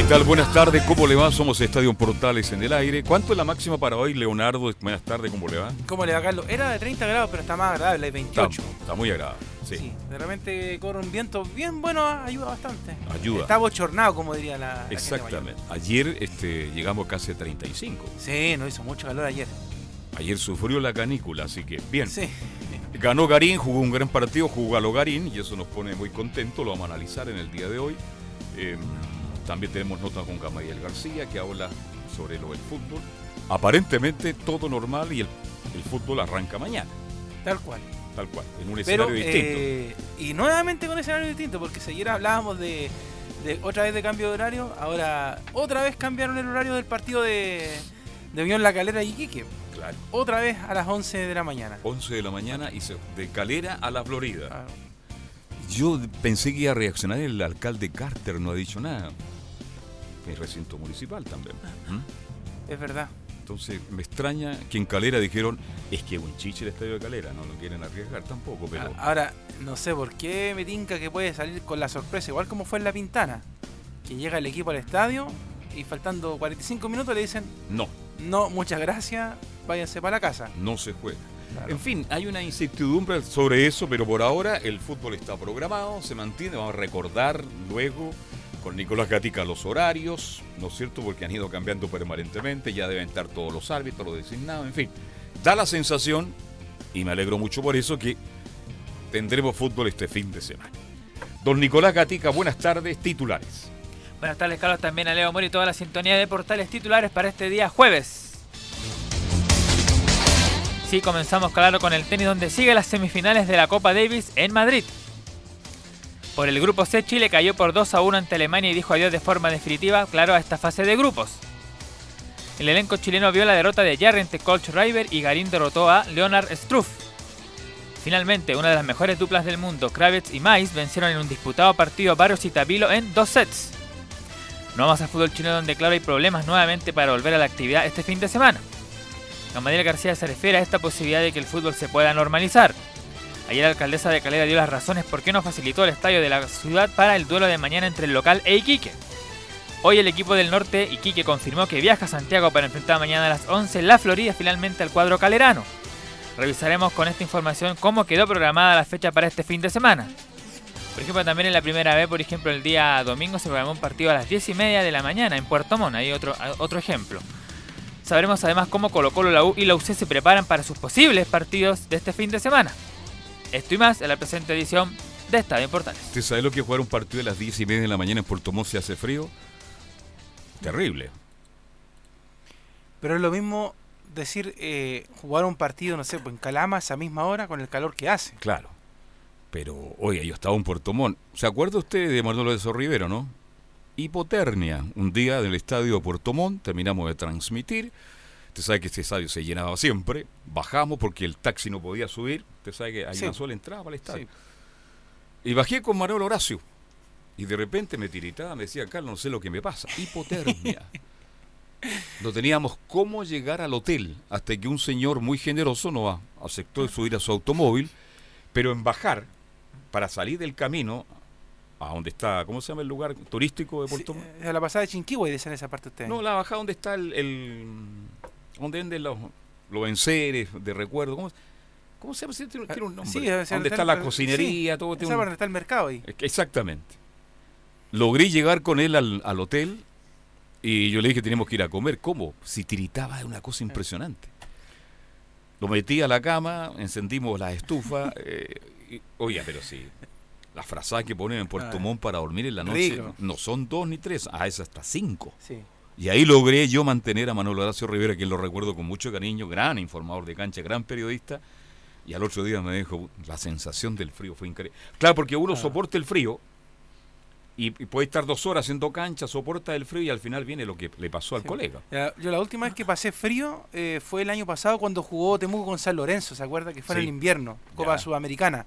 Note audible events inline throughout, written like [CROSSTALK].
¿Qué tal? Buenas tardes, ¿cómo le va? Somos Estadio Portales en el aire. ¿Cuánto es la máxima para hoy, Leonardo? Buenas tardes, ¿cómo le va? ¿Cómo le va, Carlos? Era de 30 grados, pero está más agradable, hay 28. Está, está muy agradable, sí. Sí, de repente corre un viento bien bueno, ayuda bastante. Ayuda. Está bochornado, como diría la. la Exactamente. Ayer este, llegamos casi a 35. mayor. Sí, no hizo mucho calor ayer. Ayer sufrió la canícula, así que bien. Sí. Ganó Garín, jugó un gran partido, jugó a lo Garín y eso nos pone muy contentos. Lo vamos a analizar en el día de hoy. Eh, también tenemos notas con Gamaliel García que habla sobre lo del fútbol. Aparentemente todo normal y el, el fútbol arranca mañana, Tal cual. tal cual, en un Pero, escenario distinto. eh, y nuevamente con escenario distinto, porque si ayer hablábamos de, de otra vez de cambio de horario, ahora otra vez cambiaron el horario del partido de, de Unión La Calera y Iquique. Claro. Otra vez a las 11 de la mañana. 11 de la mañana y se- de Calera a la Florida. Yo pensé que iba a reaccionar el alcalde Carter, no ha dicho nada. El recinto municipal también. ¿Mm? es verdad. Entonces me extraña que en Calera dijeron, es que un chiche el estadio de Calera, no lo quieren arriesgar tampoco, pero Ahora, no sé por qué me tinca que puede salir con la sorpresa, igual como fue en La Pintana, que llega el equipo al estadio y faltando 45 minutos le dicen, no, no, muchas gracias, váyanse para la casa. no se juega. Claro. En fin, hay una incertidumbre sobre eso, pero por ahora el fútbol está programado, se mantiene, vamos a recordar luego con Nicolás Gatica los horarios, ¿no es cierto? Porque han ido cambiando permanentemente, ya deben estar todos los árbitros, los designados, en fin. Da la sensación, y me alegro mucho por eso, que tendremos fútbol este fin de semana. Don Nicolás Gatica, buenas tardes, titulares. Buenas tardes, Carlos, también a Leo Mori y toda la sintonía de portales titulares para este día jueves. Sí, comenzamos, claro, con el tenis donde sigue las semifinales de la Copa Davis en Madrid. Por el grupo C, Chile cayó por 2 a 1 ante Alemania y dijo adiós de forma definitiva, claro, a esta fase de grupos. El elenco chileno vio la derrota de Jarry ante Colch River y Garín derrotó a Leonard Struff. Finalmente, una de las mejores duplas del mundo, Kravitz y Mais, vencieron en un disputado partido a Barrios y Tabilo en dos sets. No vamos al fútbol chino donde claro hay problemas nuevamente para volver a la actividad este fin de semana. Gamaliel García se refiere a esta posibilidad de que el fútbol se pueda normalizar. Ayer la alcaldesa de Calera dio las razones por qué no facilitó el estadio de la ciudad para el duelo de mañana entre el local e Iquique. Hoy el equipo del norte, Iquique, confirmó que viaja a Santiago para enfrentar mañana a las 11 en la Florida finalmente al cuadro calerano. Revisaremos con esta información cómo quedó programada la fecha para este fin de semana. Por ejemplo, también en la primera vez, por ejemplo, el día domingo se programó un partido a las 10 y media de la mañana en Puerto Montt. Ahí otro, otro ejemplo. Sabremos además cómo Colo Colo, la U y la UC se preparan para sus posibles partidos de este fin de semana. Esto y más en la presente edición de Estadio Portales. ¿Usted sabe lo que es jugar un partido a las 10 y media de la mañana en Puerto Montt si hace frío? Terrible. Pero es lo mismo decir eh, jugar un partido, no sé, pues en Calama a esa misma hora con el calor que hace. Claro. Pero, oiga, yo estaba en Puerto Montt. ¿Se acuerda usted de Manolo de Sorribero, no? Hipotermia. Un día del estadio de Puerto Montt, terminamos de transmitir. Usted sabe que este estadio se llenaba siempre. Bajamos porque el taxi no podía subir. Usted sabe que hay Sí. una sola entrada para el estadio. Sí. Y bajé con Manuel Horacio. Y de repente me tiritaba, me decía, Carlos, no sé lo que me pasa. Hipotermia. [LAUGHS] no teníamos cómo llegar al hotel hasta que un señor muy generoso nos aceptó subir a su automóvil, pero en bajar, para salir del camino, a donde está, ¿cómo se llama el lugar turístico de Sí, Puerto Montt? eh, a la pasada de Chinquihue dicen esa parte ustedes. No, la bajada donde está el, el- donde venden los, los enseres de recuerdo. ¿Cómo, cómo se llama? Sí, Tiene, un nombre. Sí, donde está la cocinería, todo Esa tiene un- está el mercado ahí. Exactamente. Logré llegar con él al, al hotel Y yo le dije, tenemos que ir a comer. ¿Cómo? Si tiritaba es una cosa impresionante. Lo metí a la cama, encendimos la estufa. [LAUGHS] eh, y- oye, pero sí. Las frazadas que ponen en Puerto Ah. Montt para dormir en la noche Rico. no son dos ni tres, ah, es hasta cinco. Sí. Y ahí logré yo mantener a Manuel Horacio Rivera, quien lo recuerdo con mucho cariño, gran informador de cancha, gran periodista. Y al otro día me dijo, la sensación del frío fue increíble. Claro, porque uno soporta el frío y, y puede estar dos horas haciendo cancha, soporta el frío y al final viene lo que le pasó al Sí. colega. Yo la última vez que pasé frío eh, fue el año pasado cuando jugó Temuco con San Lorenzo, ¿se acuerda? Que fue en el invierno, Copa Ya. Sudamericana.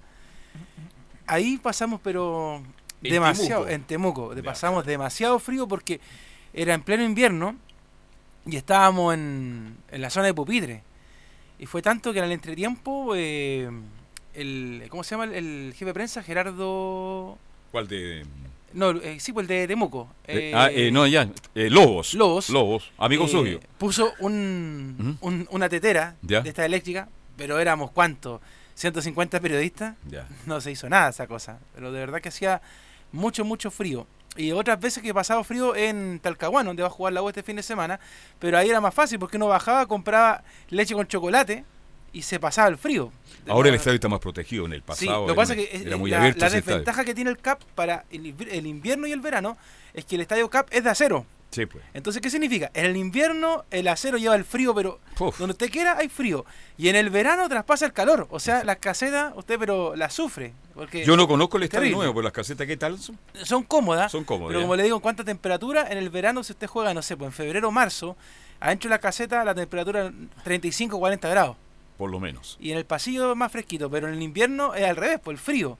Ahí pasamos, pero En demasiado, Temuco. en Temuco, pasamos demasiado frío porque era en pleno invierno y estábamos en, en la zona de Pupitre. Y fue tanto que en el entretiempo, eh, el, ¿cómo se llama el, el jefe de prensa? Gerardo... ¿Cuál de...? No, eh, sí, pues el de Temuco. eh, ah, eh, no, ya. eh, Lobos. Lobos. Lobos. Amigo eh, suyo. Puso un, una tetera Ya. de esta eléctrica, pero éramos cuántos, 150 periodistas, Ya. no se hizo nada esa cosa. Pero de verdad que hacía mucho, mucho frío. Y otras veces que he pasado frío en Talcahuano, donde va a jugar la U este fin de semana, pero ahí era más fácil porque uno bajaba, compraba leche con chocolate y se pasaba el frío. Ahora el estadio está más protegido. En el Sí, pasado lo que era, pasa es que era eh, muy la, abierto la estadio. desventaja que tiene el CAP para el invierno y el verano es que el estadio CAP es de acero. Sí, pues. Entonces, ¿qué significa? En el invierno el acero lleva el frío, pero Uf. donde usted quiera hay frío. Y en el verano traspasa el calor. O sea, las casetas, usted pero las sufre. Porque Yo no conozco el estadio nuevo, pero las casetas, ¿qué tal son? son cómodas. Son cómodas. pero ya. como le digo, en cuánta temperatura, en el verano si usted juega, no sé, pues en febrero o marzo, adentro de la caseta la temperatura 35 40 grados. Por lo menos. Y en el pasillo más fresquito, pero en el invierno es al revés, por el frío.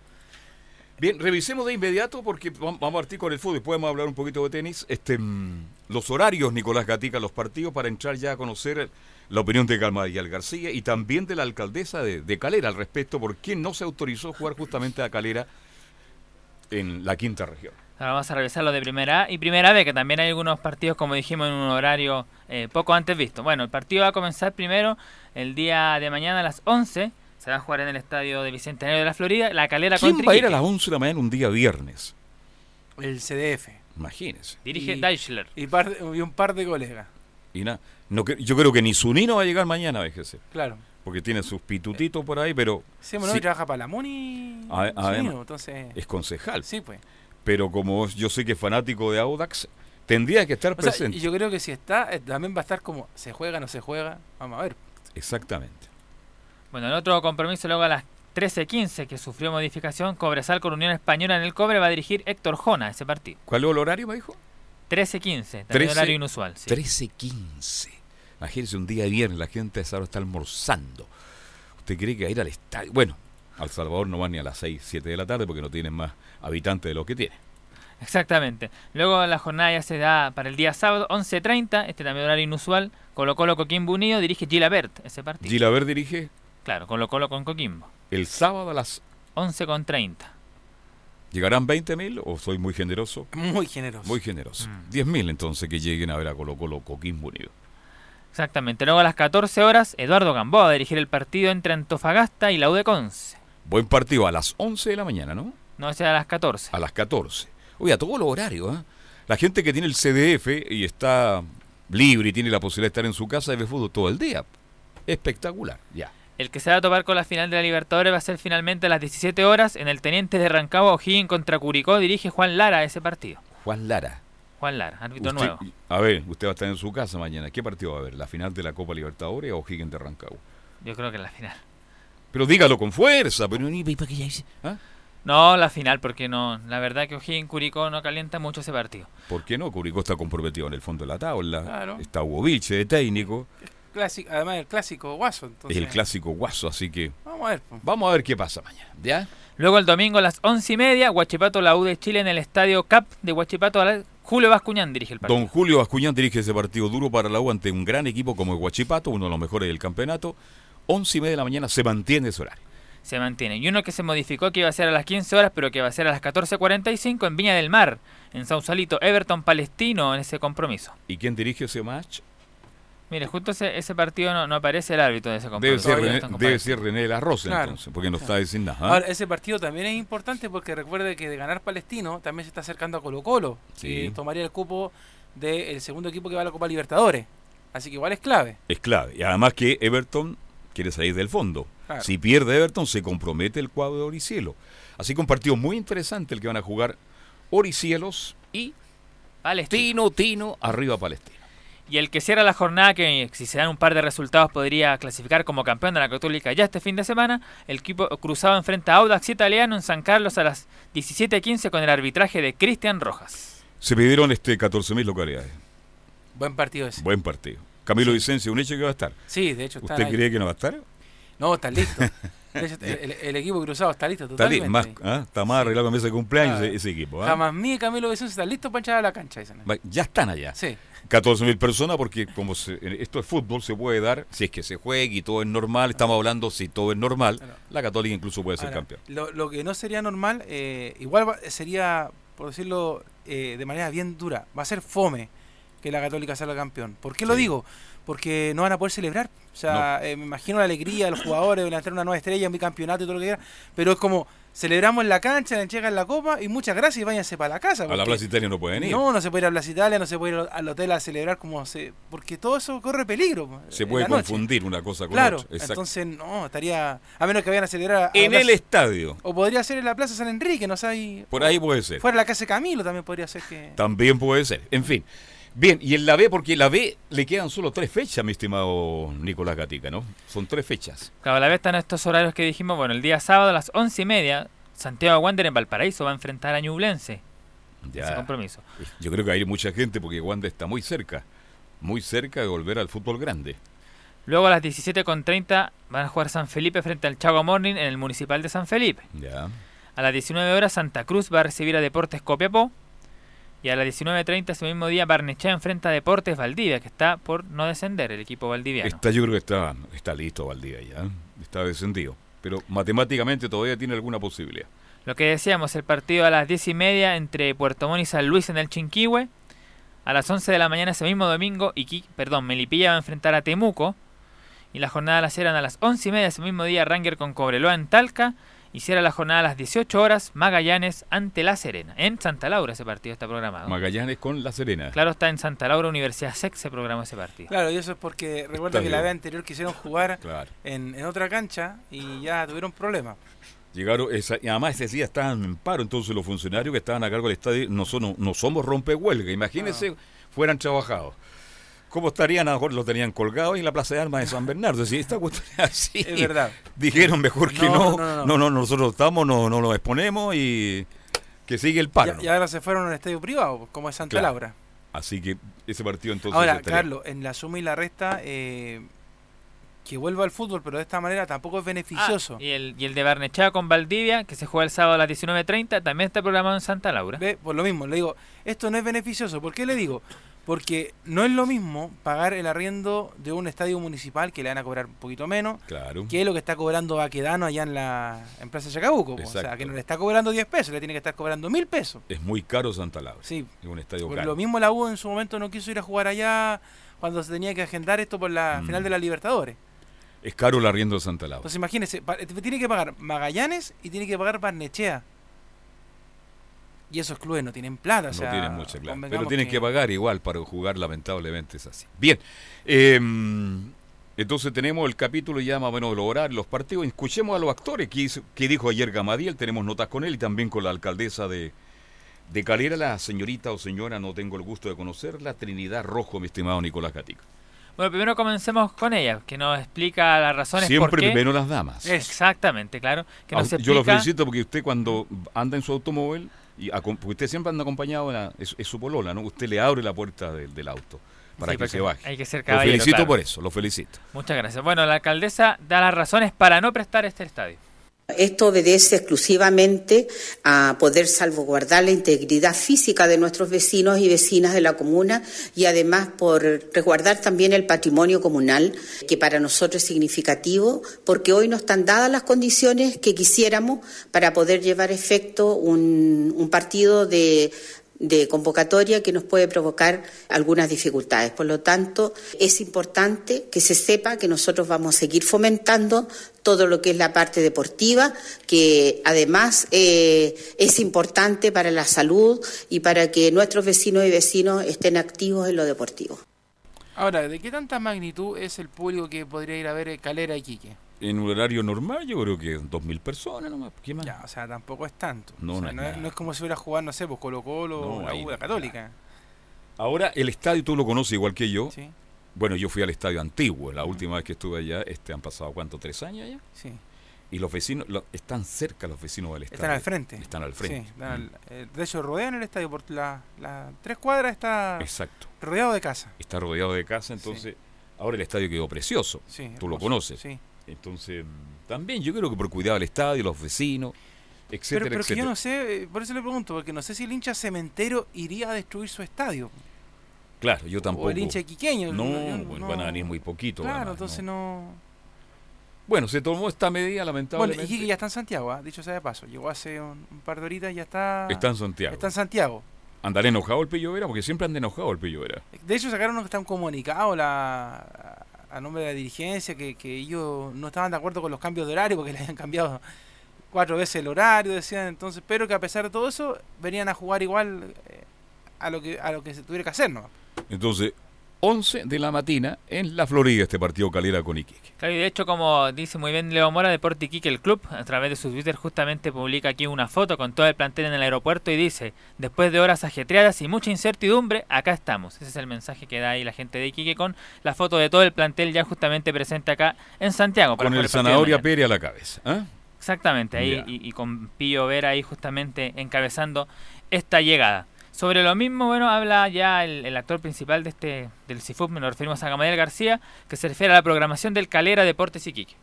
Bien, revisemos de inmediato porque vam- vamos a partir con el fútbol. Después vamos a hablar un poquito de tenis. Este, mm, los horarios, Nicolás Gatica, los partidos para entrar ya a conocer la opinión de Galmadía García y también de la alcaldesa de, de Calera al respecto, por qué no se autorizó jugar justamente a Calera en la quinta región. Ahora vamos a revisar lo de primera A y primera B, que también hay algunos partidos, como dijimos, en un horario eh, poco antes visto. Bueno, el partido va a comenzar primero el día de mañana a las 11. Se va a jugar en el estadio de Bicentenario de la Florida. La calera ¿Quién contra va a ir a las 11 de la mañana un día viernes? El CDF. Imagínense. Dirige y- Deichler. Y, par y un par de colegas. Y nada, no, yo creo que ni Zunino va a llegar mañana, véjese, Claro. porque tiene sus pitutitos por ahí, pero Sí, bueno, Sí. trabaja para la Muni. A- además. Zunino, entonces. es concejal. Sí, pues. Pero como yo sé que es fanático de Audax, tendría que estar O sea, presente. yo creo que si está, eh, también va a estar como, ¿se juega, no se juega? Vamos a ver. Exactamente. Bueno, el otro compromiso luego a las 13.15 que sufrió modificación, Cobresal con Unión Española en el Cobre va a dirigir Héctor Jona ese partido. ¿Cuál es el horario, me dijo? 13.15, también 13, horario inusual. sí. 13.15. Imagínense un día viernes, la gente a esa hora está almorzando. ¿Usted cree que va a ir al estadio? Bueno, al Salvador no van ni a las 6, 7 de la tarde porque no tienen más habitantes de lo que tiene. Exactamente. Luego la jornada ya se da para el día sábado, 11.30, este también horario inusual. Colo Colo Coquimbo Unido dirige Gilabert ese partido. Gilaver dirige Claro, Colo Colo con Coquimbo. el sábado a las... 11.30. ¿Llegarán 20.000 o soy muy generoso? Muy generoso. Muy generoso. Mm. 10.000 entonces que lleguen a ver a Colo Colo Coquimbo Unido. Exactamente. Luego a las 14 horas, Eduardo Gamboa va a dirigir el partido entre Antofagasta y la U de Conce. Buen partido a las 11 de la mañana, ¿no? No, ese a las 14. a las 14. Oye, a todos los horarios, ¿eh? La gente que tiene el CDF y está libre y tiene la posibilidad de estar en su casa ve fútbol todo el día. Espectacular, ya. El que se va a topar con la final de la Libertadores va a ser finalmente a las 17 horas en el Teniente de Rancagua O'Higgins contra Curicó. Dirige Juan Lara ese partido. Juan Lara. Juan Lara, árbitro Usted- nuevo. a ver, usted va a estar en su casa mañana. ¿Qué partido va a ver? ¿La final de la Copa Libertadores o Higgins de Rancagua? Yo creo que la final. Pero dígalo con fuerza, pero ni para que ya dice. ¿Ah? No, la final, porque no. La verdad que O'Higgins Curicó no calienta mucho ese partido. ¿Por qué no? Curicó está comprometido en el fondo de la tabla. Claro. Está Hugo Vilche de técnico. Clásico, además el clásico guaso. Entonces, Es el clásico guaso, así que Vamos a ver. vamos a ver qué pasa mañana. ¿Ya? Luego el domingo a las once y media, Huachipato la U de Chile en el estadio CAP de Huachipato. a la- Julio Bascuñán dirige el partido. Don Julio Bascuñán dirige ese partido duro para la U ante un gran equipo como el Huachipato, uno de los mejores del campeonato. Once y media de la mañana se mantiene ese horario. Se mantiene. Y uno que se modificó que iba a ser a las 15 horas, pero que va a ser a las 14.45 en Viña del Mar, en Sausalito, Everton Palestino en ese compromiso. ¿Y quién dirige ese match? Mire, justo ese, ese partido no, no aparece el árbitro de ese Debe ser, René, debe ser René de la Rosa, Claro. entonces, porque no está diciendo nada. ¿ah? Ahora, ese partido también es importante porque recuerde que de ganar Palestino también se está acercando a Colo Colo. Sí. Que tomaría el cupo del segundo equipo que va a la Copa Libertadores. Así que igual es clave. Es clave. Y además que Everton quiere salir del fondo. Claro. Si pierde Everton, se compromete el cuadro de Oricielo. Así que un partido muy interesante el que van a jugar Oricielos y Palestina. Tino Tino arriba Palestina. Y el que cierra la jornada, que si se dan un par de resultados podría clasificar como campeón de la Católica ya este fin de semana, el equipo cruzado enfrenta a Audax Italiano en San Carlos a las 17.15 con el arbitraje de Cristian Rojas. Se pidieron este 14.000 localidades. Buen partido ese. Buen partido. Camilo Vicencio, un hecho que va a estar. Sí, de hecho está. ¿Usted cree que no va a estar? No, está listo. [LAUGHS] Hecho, el, el equipo cruzado está listo Está, li- totalmente. más, ¿ah? está más arreglado con mesa de cumpleaños Ah. ese, ese equipo. ¿ah? Jamás mí y Camilo Vicencio están listos para echar a la cancha. Dicen. Ya están allá. Sí. 14.000 personas porque como se- esto es fútbol se puede dar, si es que se juega y todo es normal, estamos hablando si todo es normal, la Católica incluso puede ser Ahora, campeón. Lo, lo que no sería normal, eh, igual va- sería, por decirlo eh, de manera bien dura, va a ser fome que la Católica salga campeón. ¿Por qué lo digo? Porque no van a poder celebrar. O sea, eh, me imagino la alegría de los jugadores de una nueva estrella, un bicampeonato y todo lo que quiera. Pero es como, celebramos en la cancha, le entregan la copa y muchas gracias y váyanse para la casa. A la Plaza Italia no pueden ir. No, no se puede ir a Plaza Italia, no se puede ir al hotel a celebrar como se... Porque todo eso corre peligro. po, se puede confundir una cosa con Claro, otra. Exacto. entonces no, estaría... A menos que vayan a celebrar... a en el estadio, o podría ser en la Plaza San Enrique, no sé. ahí- por ahí puede ser. Fuera la casa de Camilo también podría ser que. También puede ser. En fin. Bien, y en la B, porque la B le quedan solo tres fechas, mi estimado Nicolás Gatica, ¿no? Son tres fechas. Claro, la vez están estos horarios que dijimos. Bueno, el día sábado a las 11 y media, Santiago Wander en Valparaíso va a enfrentar a Ñublense. Ese Ya. compromiso. Yo creo que hay mucha gente porque Wanda está muy cerca, muy cerca de volver al fútbol grande. Luego a las 17.30 van a jugar San Felipe frente al Chago Morning en el Municipal de San Felipe. Ya. A las 19 horas Santa Cruz va a recibir a Deportes Copiapó. Y a las 19.30 ese mismo día Barnechea enfrenta a Deportes Valdivia, que está por no descender el equipo valdiviano. Está, yo creo que está, está listo Valdivia ya. Está descendido. Pero matemáticamente todavía tiene alguna posibilidad. Lo que decíamos, el partido a las 10 y media entre Puerto Montt y San Luis en el Chinquihue. A las 11 de la mañana ese mismo domingo, Iqui, perdón, Melipilla va a enfrentar a Temuco. Y la jornada la cierran a las 11 y media ese mismo día Ranger con Cobreloa en Talca. Y cierra la jornada a las 18 horas Magallanes ante La Serena. En Santa Laura ese partido está programado. Magallanes con La Serena. Claro, está en Santa Laura, Universidad SEC se programó ese partido. Claro, y eso es porque recuerda que la vez anterior quisieron jugar Claro. en, en otra cancha y ya tuvieron problemas. Llegaron, esa- y además ese día estaban en paro, entonces los funcionarios que estaban a cargo del estadio no, son, no somos rompehuelga, imagínense, fueran trabajados. ¿Cómo estarían? A lo mejor lo tenían colgado y en la Plaza de Armas de San Bernardo. Si esta cuestión es así. Es verdad. Dijeron mejor que No, no. no, No, no, no, no. nosotros estamos, no, no nos exponemos y que sigue el paro. Y, y ahora se fueron a un estadio privado, como es Santa Claro. Laura. Así que ese partido entonces. ahora, estaría- Carlos, en la suma y la resta, eh, que vuelva al fútbol, pero de esta manera tampoco es beneficioso. Ah, y, el, y el de Barnechea con Valdivia, que se juega el sábado a las 19.30, también está programado en Santa Laura. Ve, por lo mismo, le digo, esto no es beneficioso. ¿Por qué le digo? Porque no es lo mismo pagar el arriendo de un estadio municipal que le van a cobrar un poquito menos Claro. que lo que está cobrando Baquedano allá en la en Plaza Chacabuco. po. O sea, que no le está cobrando 10 pesos, le tiene que estar cobrando mil pesos. Es muy caro Santa Laura. Sí, Es un estadio por caro. lo mismo la U en su momento no quiso ir a jugar allá cuando se tenía que agendar esto por la Mm. final de la Libertadores. Es caro el arriendo de Santa Laura. Entonces imagínese, pa- tiene que pagar Magallanes y tiene que pagar Barnechea. Y esos clubes no tienen plata, o no sea, tienen mucha claro. Pero tienen que... pagar igual para jugar, lamentablemente es así. Bien. eh, entonces tenemos el capítulo ya más o menos de los horarios, los partidos. Escuchemos a los actores que, hizo- que dijo ayer Gamadiel. Tenemos notas con él y también con la alcaldesa de, de Calera, la señorita o señora, no tengo el gusto de conocerla, Trinidad Rojo, mi estimado Nicolás Gatica. Bueno, primero comencemos con ella, que nos explica las razones por Siempre qué. primero las damas. Exactamente, claro. Que nos Ah, Yo lo felicito porque usted cuando anda en su automóvil, y acom- porque usted siempre anda acompañado, la- es, es su polola, ¿no? Usted le abre la puerta del, del auto para Sí, que se baje. Hay que ser Lo caballero. felicito claro. por eso, lo felicito. Muchas gracias. Bueno, la alcaldesa da las razones para no prestar este estadio. Esto obedece exclusivamente a poder salvaguardar la integridad física de nuestros vecinos y vecinas de la comuna y además por resguardar también el patrimonio comunal, que para nosotros es significativo, porque hoy no están dadas las condiciones que quisiéramos para poder llevar a efecto un, un partido de de convocatoria que nos puede provocar algunas dificultades. Por lo tanto, es importante que se sepa que nosotros vamos a seguir fomentando todo lo que es la parte deportiva, que además eh, es importante para la salud y para que nuestros vecinos y vecinos estén activos en lo deportivo. Ahora, ¿de qué tanta magnitud es el público que podría ir a ver Calera y Quique? En un horario normal yo creo que 2.000 personas nomás. ¿Qué más? Ya, o sea, tampoco es tanto. No, O sea, no es no, es, nada. no es como si hubiera jugado, no sé, pues Colo Colo o la ahí U, no la es Católica. Ahora, el estadio tú lo conoces igual que yo. Sí, Bueno, yo fui al estadio antiguo. La última vez que estuve allá, este han pasado, ¿cuánto? ¿Tres años ya? sí. Y los vecinos, lo- están cerca los vecinos del estadio. Están al frente. Están al frente. Sí, están Mm. eh, de hecho, rodean el estadio por las la tres cuadras, está Exacto. rodeado de casa. Está rodeado de casa, entonces... Ahora el estadio quedó precioso. Sí, Tú lo conoces. Sí. Entonces, también yo creo que por cuidado del estadio, los vecinos, etcétera, Pero, pero que yo etcétera. no sé, eh, por eso le pregunto, porque no sé si el hincha cementero iría a destruir su estadio. Claro, yo tampoco. O el hincha quiqueño. No, yo bueno, van a venir muy poquito. Claro, además, entonces ¿no? no. Bueno, se tomó esta medida, Bueno, lamentablemente. Iquique ya está en Santiago, ¿ah? dicho sea de paso. Llegó hace un, un par de horitas y ya está. Está en Santiago. Está en Santiago. ¿Andará enojado el Pillo Vera? Porque siempre anda enojado el Pillo Vera. De hecho, sacaron hasta un comunicado la, a nombre de la dirigencia que, que ellos no estaban de acuerdo con los cambios de horario porque [LAUGHS] le habían cambiado cuatro veces el horario, decían entonces, pero que a pesar de todo eso venían a jugar igual eh, a lo que a lo que se tuviera que hacer, ¿no? Entonces, 11 de la mañana en la Florida, este partido Calera con Iquique. Claro, y de hecho, como dice muy bien Leo Mora, Deporte Iquique, el club, a través de su Twitter, justamente publica aquí una foto con todo el plantel en el aeropuerto y dice: Después de horas ajetreadas y mucha incertidumbre, acá estamos. Ese es el mensaje que da ahí la gente de Iquique con la foto de todo el plantel ya justamente presente acá en Santiago. para Con el Zanahoria. Pérez a la cabeza. ¿ah? Exactamente, ahí y, y con Pío Vera ahí justamente encabezando esta llegada. Sobre lo mismo, bueno, habla ya el, actor principal de este del CIFUP, nos referimos a Gamaliel García, que se refiere a la programación del Calera Deportes Iquique.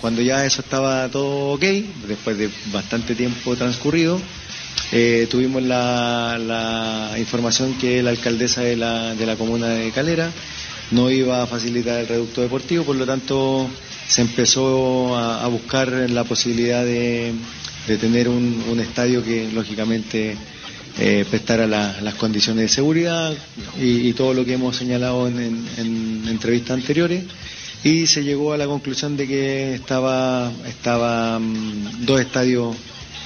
Cuando ya eso estaba todo ok, después de bastante tiempo transcurrido, eh, tuvimos la, la información que la alcaldesa de la, de la comuna de Calera no iba a facilitar el reducto deportivo, por lo tanto se empezó a, buscar la posibilidad de, de tener un estadio que lógicamente eh, prestara la- las condiciones de seguridad y, todo lo que hemos señalado en, en- en entrevistas anteriores y se llegó a la conclusión de que estaba, estaba mm, dos estadios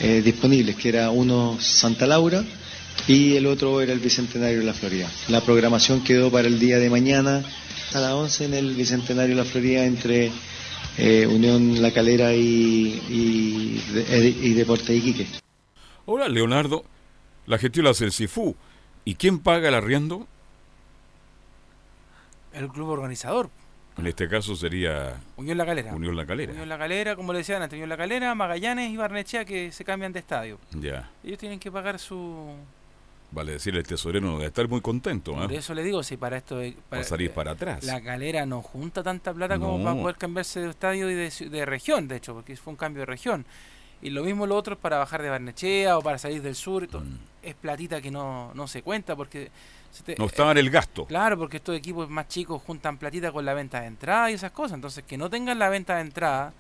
eh, disponibles, que era uno Santa Laura y el otro era el Bicentenario de la Florida. La programación quedó para el día de mañana a las 11 en el Bicentenario de la Florida entre eh, Unión La Calera y, y, Deporte Iquique. Ahora, Leonardo, la gestión la hace el CIFU. ¿Y quién paga el arriendo? El club organizador, En este caso sería Unión La Calera. Unión La Calera. Unión La Calera, como le decían antes, Unión La Calera, Magallanes y Barnechea que se cambian de estadio. Ya. Ellos tienen que pagar su... Vale decir, el tesorero no debe estar muy contento. ¿ah? Por eso le digo, si para esto... eh, para- a salir para atrás. La calera no junta tanta plata como para poder cambiarse de estadio y de región, de hecho, porque fue un cambio de región. Y lo mismo lo otro es para bajar de Barnechea o para salir del sur. Mm. Es platita que no, no se cuenta porque... se te- No estaba en el gasto. Claro, porque estos equipos más chicos juntan platita con la venta de entrada y esas cosas. Entonces, que no tengan la venta de entrada,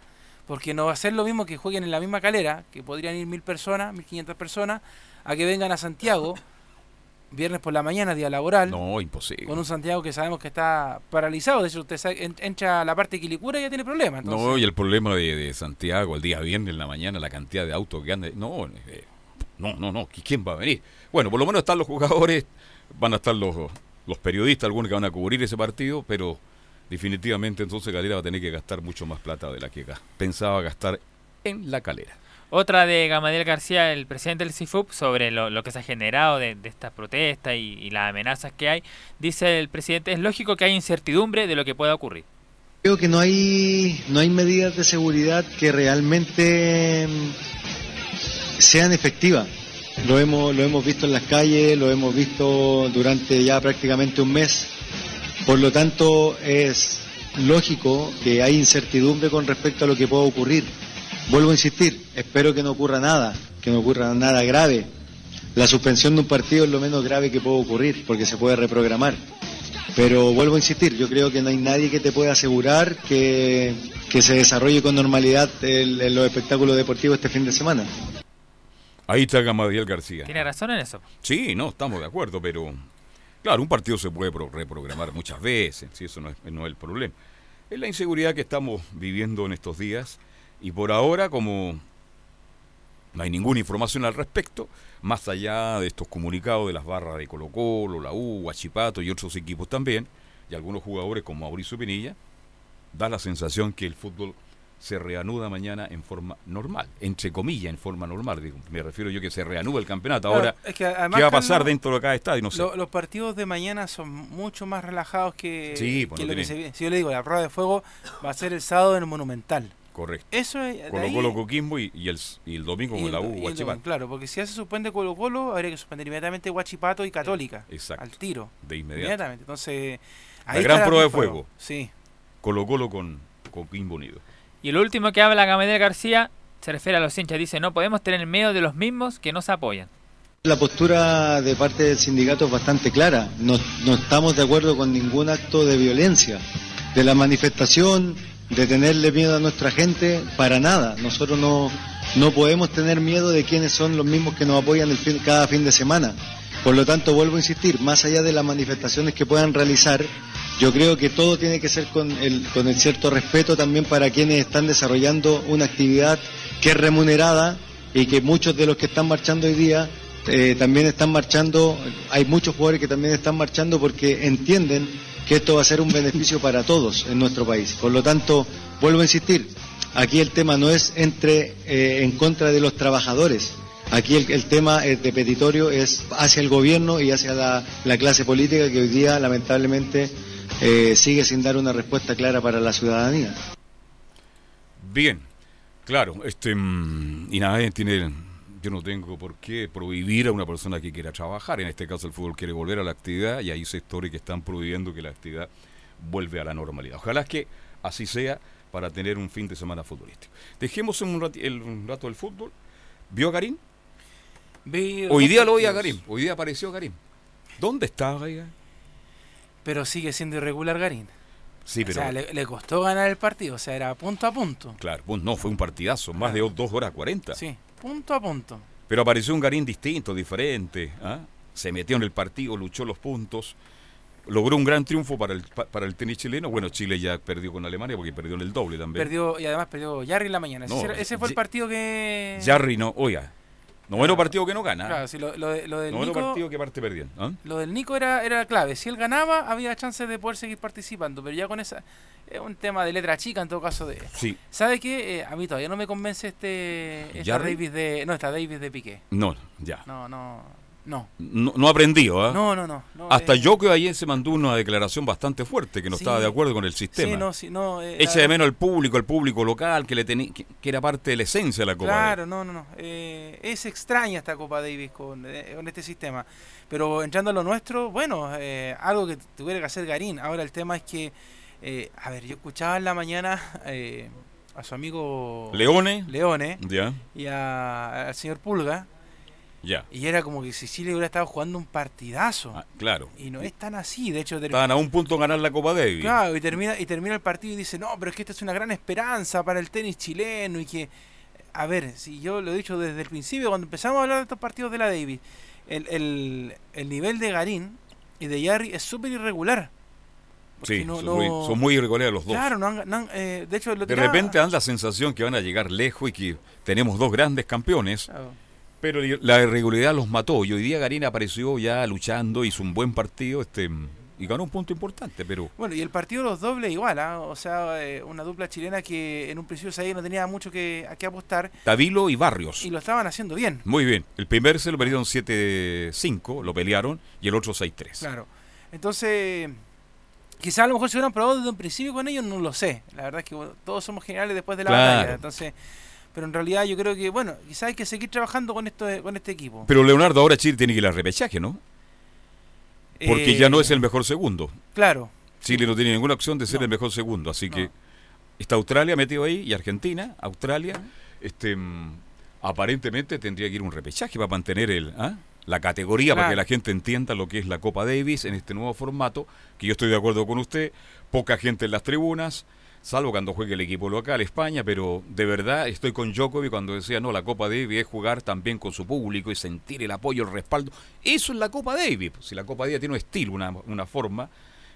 porque no va a ser lo mismo que jueguen en la misma calera, que podrían ir mil personas, mil quinientas personas, a que vengan a Santiago, [LAUGHS] viernes por la mañana, día laboral, No, imposible. con un Santiago que sabemos que está paralizado. De hecho, usted entra a la parte de Quilicura y ya tiene problemas. Entonces, No, y el problema de, de Santiago el día viernes en la mañana, la cantidad de autos que andan. No, eh, no, no, no. ¿qui- ¿Quién va a venir? Bueno, por lo menos están los jugadores, van a estar los, los periodistas, algunos que van a cubrir ese partido, pero definitivamente entonces Calera va a tener que gastar mucho más plata de la que pensaba gastar en la calera. Otra de Gamaliel García, el presidente del CIFUP, sobre lo, que se ha generado de, estas protestas y, y las amenazas que hay. Dice el presidente, es lógico que hay incertidumbre de lo que pueda ocurrir. Creo que no hay, no hay medidas de seguridad que realmente mm, sean efectivas. Lo hemos, lo hemos visto en las calles, lo hemos visto durante ya prácticamente un mes. Por lo tanto, es lógico que hay incertidumbre con respecto a lo que pueda ocurrir. Vuelvo a insistir, espero que no ocurra nada, que no ocurra nada grave. La suspensión de un partido es lo menos grave que puede ocurrir, porque se puede reprogramar. Pero vuelvo a insistir, yo creo que no hay nadie que te pueda asegurar que, que se desarrolle con normalidad el- el- los espectáculos deportivos este fin de semana. Ahí está Gamadiel García. Tiene razón en eso. Sí, no, estamos de acuerdo, pero claro, un partido se puede pro- reprogramar muchas veces, si eso no es, no es el problema. Es la inseguridad que estamos viviendo en estos días y por ahora como no hay ninguna información al respecto, más allá de estos comunicados de las barras de Colo Colo, la U, Guachipato y otros equipos también, y algunos jugadores como Mauricio Pinilla, da la sensación que el fútbol se reanuda mañana en forma normal, entre comillas, en forma normal. Digo, me refiero yo que se reanuda el campeonato. Ahora, es que ¿qué va a pasar dentro de cada estadio? No sé. lo- los partidos de mañana son mucho más relajados que, Sí, pues que no lo que tiene- se viene. Si yo le digo, la prueba de fuego va a ser el sábado en el Monumental. Correcto. Eso es. de Colo ahí- Colo Coquimbo y, y el, y el domingo y con el- la y U Guachipato. Claro, porque si ya se suspende Colo Colo, habría que suspender inmediatamente Guachipato y Católica. Exacto. Al tiro. De inmediato. Inmediatamente. Entonces. La gran está prueba de fuego. fuego. Sí. Colo Colo con Coquimbo Unido. Y el último que habla Gamadiel García se refiere a los hinchas. Dice, no podemos tener miedo de los mismos que nos apoyan. La postura de parte del sindicato es bastante clara. No, no estamos de acuerdo con ningún acto de violencia, de la manifestación, de tenerle miedo a nuestra gente, para nada. Nosotros no, no podemos tener miedo de quienes son los mismos que nos apoyan cada fin de semana. Por lo tanto, vuelvo a insistir, más allá de las manifestaciones que puedan realizar, yo creo que todo tiene que ser con el, con el cierto respeto también para quienes están desarrollando una actividad que es remunerada y que muchos de los que están marchando hoy día eh, también están marchando, hay muchos jugadores que también están marchando porque entienden que esto va a ser un beneficio para todos en nuestro país. Por lo tanto, vuelvo a insistir, aquí el tema no es entre eh, en contra de los trabajadores. Aquí el, tema eh, de petitorio es hacia el gobierno y hacia la, la clase política que hoy día lamentablemente eh, sigue sin dar una respuesta clara para la ciudadanía. Bien, claro, este mm, y nadie tiene, yo no tengo por qué prohibir a una persona que quiera trabajar. En este caso el fútbol quiere volver a la actividad y hay sectores que están prohibiendo que la actividad vuelve a la normalidad. Ojalá que así sea para tener un fin de semana futbolístico. Dejemos un, rati- el, un rato el fútbol. ¿Vio a? Vi Hoy día lo vi a Garín. Hoy día apareció Garín. ¿Dónde estaba ella? Pero sigue siendo irregular Garín. Sí, O pero sea, le, le costó ganar el partido. O sea, era punto a punto. claro, pues no, fue un partidazo, más de dos horas cuarenta. Sí, punto a punto. Pero apareció un Garín distinto, diferente. ¿ah? Se metió en el partido, luchó los puntos. Logró un gran triunfo para el, pa- para el tenis chileno. Bueno, Chile ya perdió con Alemania porque perdió en el doble también. Perdió, y además perdió Jarry en la mañana. Ese, No, era- ese fue el partido que. Jarry no, oiga, noveno partido que no gana. Claro, sí, lo, lo de- lo del noveno Nico, partido que parte perdiendo. ¿ah? lo del Nico era, era clave. Si él ganaba, había chances de poder seguir participando. Pero ya con esa. Es un tema de letra chica en todo caso. de Sí, ¿Sabe qué? Eh, a mí todavía no me convence este. Esta. Davis de. No, esta Davis de Piqué. no, ya. No, no. No. No, no aprendió, ¿ah? No, no, no. no, Hasta eh, yo que ayer se mandó una declaración bastante fuerte que no Sí. estaba de acuerdo con el sistema. Sí, no, sí, no. eh, Echa de menos el público, el público local que le tenía, que, que era parte de la esencia de la Copa. Claro, no, no, no. Eh, es extraña esta Copa Davis con, eh, con este sistema. Pero entrando a lo nuestro, bueno, eh, algo que tuviera que hacer Garín. Ahora el tema es que, eh, a ver, yo escuchaba en la mañana eh, a su amigo Leone, Leone ya, y a- al señor Pulga, ya. y era como que si Chile hubiera estado jugando un partidazo. Ah, claro. Y no es tan así, de hecho, Estaban a un punto de ganar la Copa Davis. Claro, y termina, y termina el partido y dice, no, pero es que esta es una gran esperanza para el tenis chileno y que, a ver, si yo lo he dicho desde el principio, cuando empezamos a hablar de estos partidos de la Davis, el, el, el nivel de Garín y de Yarry es súper irregular. Sí, no- son, no- muy, son muy irregulares los dos. Claro, no han- no han- eh, de hecho, lo de tiraba- repente dan la sensación que van a llegar lejos y que tenemos dos grandes campeones, Claro. Pero la irregularidad los mató. Y hoy día Garín apareció ya luchando, hizo un buen partido este y ganó un punto importante, pero Bueno, y el partido los dobles igual, ¿ah? o sea, eh, una dupla chilena que en un principio que no tenía mucho que, a qué apostar Tavilo y Barrios. y lo estaban haciendo bien. Muy bien. El primer se lo perdieron 7-5, lo pelearon, y el otro 6-3. Claro. Entonces, quizás a lo mejor se hubieran probado desde un principio con ellos, no lo sé. La verdad es que todos somos generales después de la Claro. batalla. Entonces, pero en realidad yo creo que, bueno, quizás hay que seguir trabajando con esto con este equipo. Pero Leonardo ahora Chile tiene que ir al repechaje, ¿no? Porque Eh, ya no es el mejor segundo. Claro. Chile no tiene ninguna opción de ser No. el mejor segundo, así que está Australia metido ahí y Argentina, Australia, este mm, aparentemente tendría que ir un repechaje para mantener el ¿ah? la categoría para que la gente entienda lo que es la Copa Davis en este nuevo formato, que yo estoy de acuerdo con usted, poca gente en las tribunas, salvo cuando juegue el equipo local España, pero de verdad estoy con Djokovic cuando decía, no, la Copa Davis es jugar también con su público y sentir el apoyo, el respaldo. Eso es la Copa Davis. Si la Copa Davis tiene un estilo, una, una forma,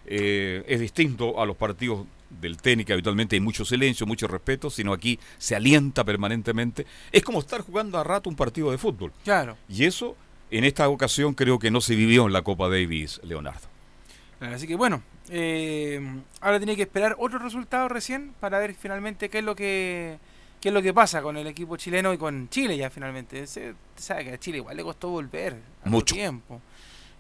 eh, es distinto a los partidos del tenis, que habitualmente hay mucho silencio, mucho respeto, sino aquí se alienta permanentemente. Es como estar jugando a rato un partido de fútbol. Claro. Y eso, en esta ocasión, creo que no se vivió en la Copa Davis, Leonardo. Así que bueno, eh, ahora tiene que esperar otros resultados recién para ver finalmente qué es lo que qué es lo que pasa con el equipo chileno y con Chile ya finalmente. Se, sabe que a Chile igual le costó volver mucho tiempo.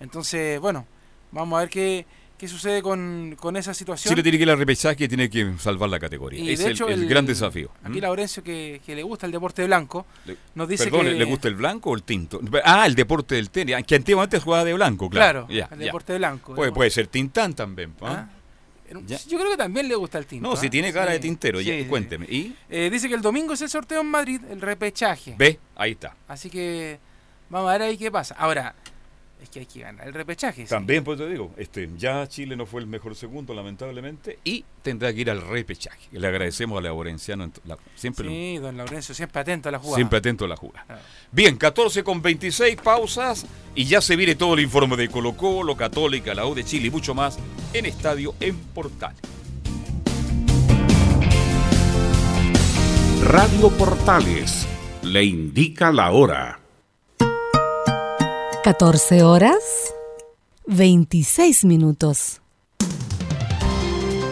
Entonces, bueno, vamos a ver qué, qué sucede con, con esa situación. Chile tiene que ir al repechaje y tiene que salvar la categoría. Y es de el, hecho, el el- gran desafío. Aquí. Laurencio, que, que le gusta el deporte blanco, Le- nos dice Perdón, que... ¿le gusta el blanco o el tinto? Ah, el deporte del tenis, que antiguamente jugaba de blanco, claro. Claro, Ya, el ya. deporte blanco. Puede, puede ser tintán también. ¿ah? ¿Ah? Ya. Yo creo que también le gusta el tinto. No, ¿ah? si tiene cara Sí, de tintero, ya, sí, sí. cuénteme. ¿Y? Eh, dice que el domingo es el sorteo en Madrid, el repechaje. Ve, ahí está. Así que vamos a ver ahí qué pasa. Ahora, es que hay que ganar el repechaje. sí. También, pues te digo, este, ya Chile no fue el mejor segundo, lamentablemente, y tendrá que ir al repechaje. Le agradecemos a Laurenciano, la- siempre, lo- Sí, don Laurencio, siempre atento a la jugada. siempre atento a la jugada. Claro. Bien, 14 con 26 pausas y ya se viene todo el informe de Colo Colo, Católica, la U de Chile y mucho más en Estadio en Portal. Radio Portales le indica la hora. 14 horas 26 minutos.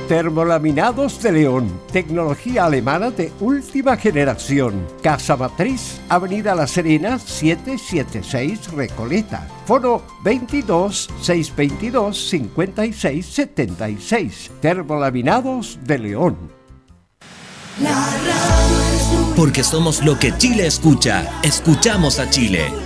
Termolaminados de León, tecnología alemana de última generación. Casa Matriz, Avenida La Serena, 776 Recoleta. Foro 22 622 56 76. Termolaminados de León. Porque somos lo que Chile escucha. Escuchamos a Chile.